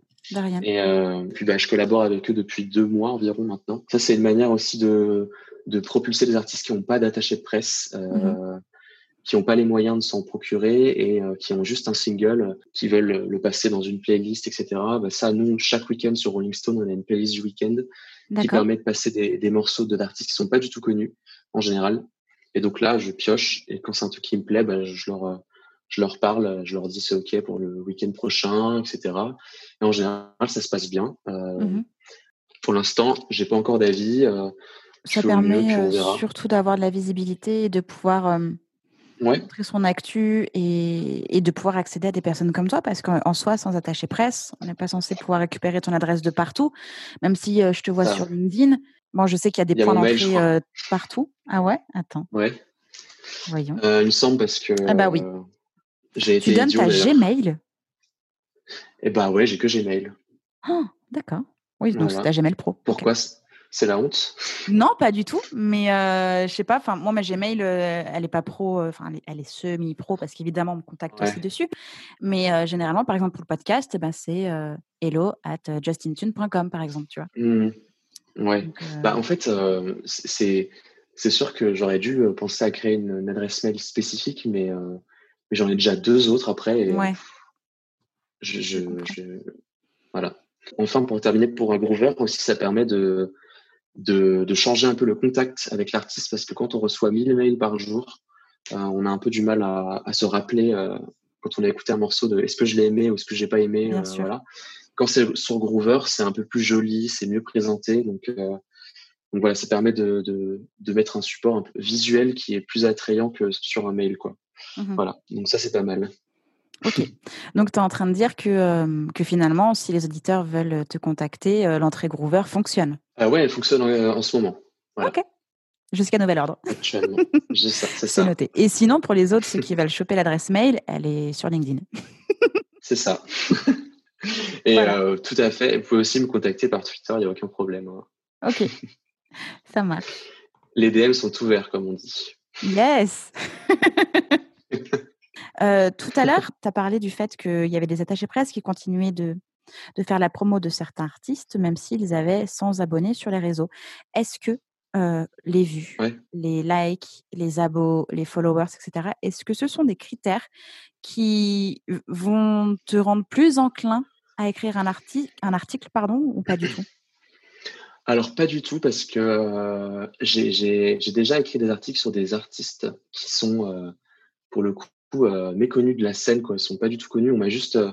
Et euh, puis bah, je collabore avec eux depuis deux mois environ maintenant. Ça, c'est une manière aussi de, de propulser les artistes qui n'ont pas d'attaché de presse, euh, mhm. Qui n'ont pas les moyens de s'en procurer et euh, qui ont juste un single, qui veulent le passer dans une playlist, etc. Bah, ça, nous, chaque week-end sur Rolling Stone, on a une playlist du week-end qui permet de passer des, des morceaux d'artistes qui sont pas du tout connus en général. Et donc là, je pioche et quand c'est un truc qui me plaît, bah, je leur je leur parle, je leur dis c'est ok pour le week-end prochain, etc. Et en général, ça se passe bien. Euh, mmh pour l'instant, j'ai pas encore d'avis. Euh, ça permet euh, surtout d'avoir de la visibilité et de pouvoir montrer son actu et, de pouvoir accéder à des personnes comme toi, parce qu'en soi, sans attacher presse, on n'est pas censé pouvoir récupérer ton adresse de partout, même si je te vois sur LinkedIn. Bon, je sais qu'il y a des points d'entrée partout. Ah ouais? Attends. Ouais. Voyons. il me semble parce que. Ah bah oui. tu donnes ta Gmail? Eh ben ouais, j'ai que Gmail. Oh, d'accord. Oui, donc c'est ta Gmail Pro. Pourquoi C'est la honte Non, pas du tout. Mais euh, je sais pas. Enfin, moi, ma Gmail, euh, elle est pas pro. Euh, elle, est, semi-pro parce qu'évidemment, on me contacte aussi dessus. Mais euh, généralement, par exemple, pour le podcast, eh ben, c'est hello at justintune.com, par exemple. Tu vois. Mmh. Ouais. bah, en fait, c'est c'est sûr que j'aurais dû penser à créer une, adresse mail spécifique, mais, mais j'en ai déjà deux autres après. Et, ouais. Je, je, Voilà. Enfin, pour terminer, pour un Groover aussi, ça permet de, de, de changer un peu le contact avec l'artiste parce que quand on reçoit 1000 mails par jour, euh, on a un peu du mal à, à se rappeler euh, quand on a écouté un morceau de est-ce que je l'ai aimé ou est-ce que j'ai pas aimé. Euh, voilà. Quand c'est sur Groover, c'est un peu plus joli, c'est mieux présenté. Donc, donc voilà, ça permet de, de, de, mettre un support un peu visuel qui est plus attrayant que sur un mail. Quoi. Mmh voilà, donc ça c'est pas mal. Ok. Donc, tu es en train de dire que, euh, que finalement, si les auditeurs veulent te contacter, euh, l'entrée Groover fonctionne. Ah ouais, elle fonctionne en, ce moment. Ok. Jusqu'à nouvel ordre. Actuellement. c'est ça. noté. Et sinon, pour les autres, ceux qui veulent choper l'adresse mail, elle est sur LinkedIn. c'est ça. Et euh, tout à fait. Vous pouvez aussi me contacter par Twitter, il n'y a aucun problème. Hein. Ok. Ça marche. Les DM sont ouverts, comme on dit. Yes Euh, tout à l'heure, tu as parlé du fait qu'il y avait des attachés presse qui continuaient de, de faire la promo de certains artistes, même s'ils avaient 100 abonnés sur les réseaux. Est-ce que euh, les vues, les likes, les abos, les followers, etc., est-ce que ce sont des critères qui vont te rendre plus enclin à écrire un, article, un article pardon, ou pas du tout? Alors pas du tout parce que euh, j'ai déjà écrit des articles sur des artistes qui sont pour le coup euh, méconnus de la scène, quoi. Ils sont pas du tout connus. On m'a juste euh,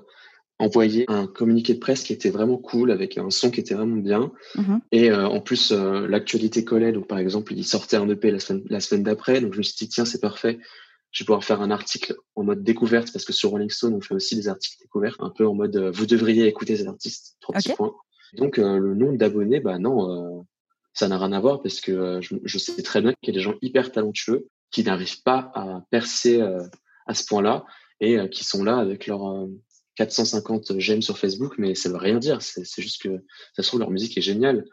envoyé un communiqué de presse qui était vraiment cool, avec un son qui était vraiment bien. Mmh Et euh, en plus, l'actualité collait. Donc, par exemple, il sortait un EP la semaine, la semaine d'après. Donc, je me suis dit, tiens, c'est parfait. Je vais pouvoir faire un article en mode découverte parce que sur Rolling Stone, on fait aussi des articles découverts, un peu en mode vous devriez écouter ces artistes. Trois petits points. Donc, le nombre d'abonnés, bah non, ça n'a rien à voir parce que je, je, sais très bien qu'il y a des gens hyper talentueux qui n'arrivent pas à percer à ce point-là et euh, qui sont là avec leurs 450 euh, j'aime sur Facebook, mais ça veut rien dire. C'est juste que ça se trouve leur musique est géniale.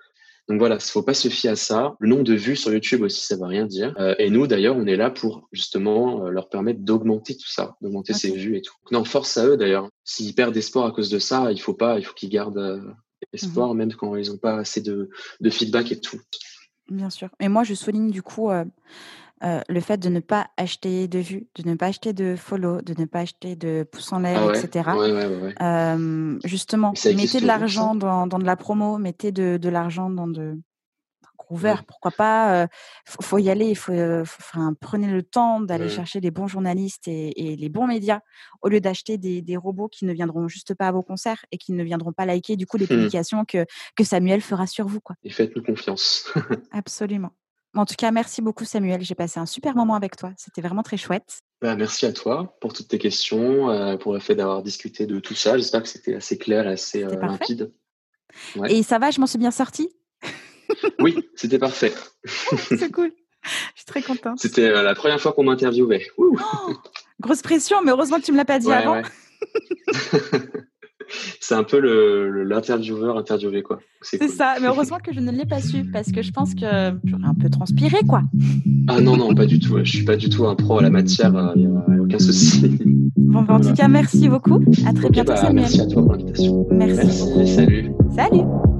Donc voilà, il faut pas se fier à ça. Le nombre de vues sur YouTube aussi, ça veut rien dire. Euh, et nous, d'ailleurs, on est là pour justement leur permettre d'augmenter tout ça, d'augmenter ces vues et tout. non, force à eux d'ailleurs. S'ils perdent espoir à cause de ça, il faut pas, il faut qu'ils gardent espoir, mmh même quand ils n'ont pas assez de, de, feedback et tout. Bien sûr. Et moi, je souligne du coup euh, le fait de ne pas acheter de vues, de ne pas acheter de follow, de ne pas acheter de pouces en l'air, Ah ouais, etc. ouais, ouais. Euh, justement, mettez de l'argent dans, dans de la promo, mettez de, de l'argent dans de Ouais. pourquoi pas. euh, faut, faut y aller, faut, faut- enfin, prenez le temps d'aller chercher les bons journalistes et, et les bons médias au lieu d'acheter des, des robots qui ne viendront juste pas à vos concerts et qui ne viendront pas liker du coup les Hmm. publications que, que Samuel fera sur vous. Quoi. Et faites-nous confiance. Absolument. En tout cas, merci beaucoup Samuel. J'ai passé un super moment avec toi. C'était vraiment très chouette. Bah, merci à toi pour toutes tes questions, euh, pour le fait d'avoir discuté de tout ça. J'espère que c'était assez clair et assez euh, limpide. Ouais. Et ça va, je m'en suis bien sortie. Oui, c'était parfait. C'est cool. Je suis très contente. C'était euh, la première fois qu'on m'interviewait. Oh, grosse pression, mais heureusement que tu me l'as pas dit Ouais, avant. ouais. C'est un peu l'intervieweur interviewé, quoi. C'est cool. ça, mais heureusement que je ne l'ai pas su parce que je pense que j'aurais un peu transpiré, quoi. Ah non, non, pas du tout. Je suis pas du tout un pro à la matière. Il n'y a aucun souci. Bon, bah, en tout cas, merci beaucoup. À très bientôt, bah, Samuel. merci à toi pour l'invitation. Merci. Merci, salut. Salut.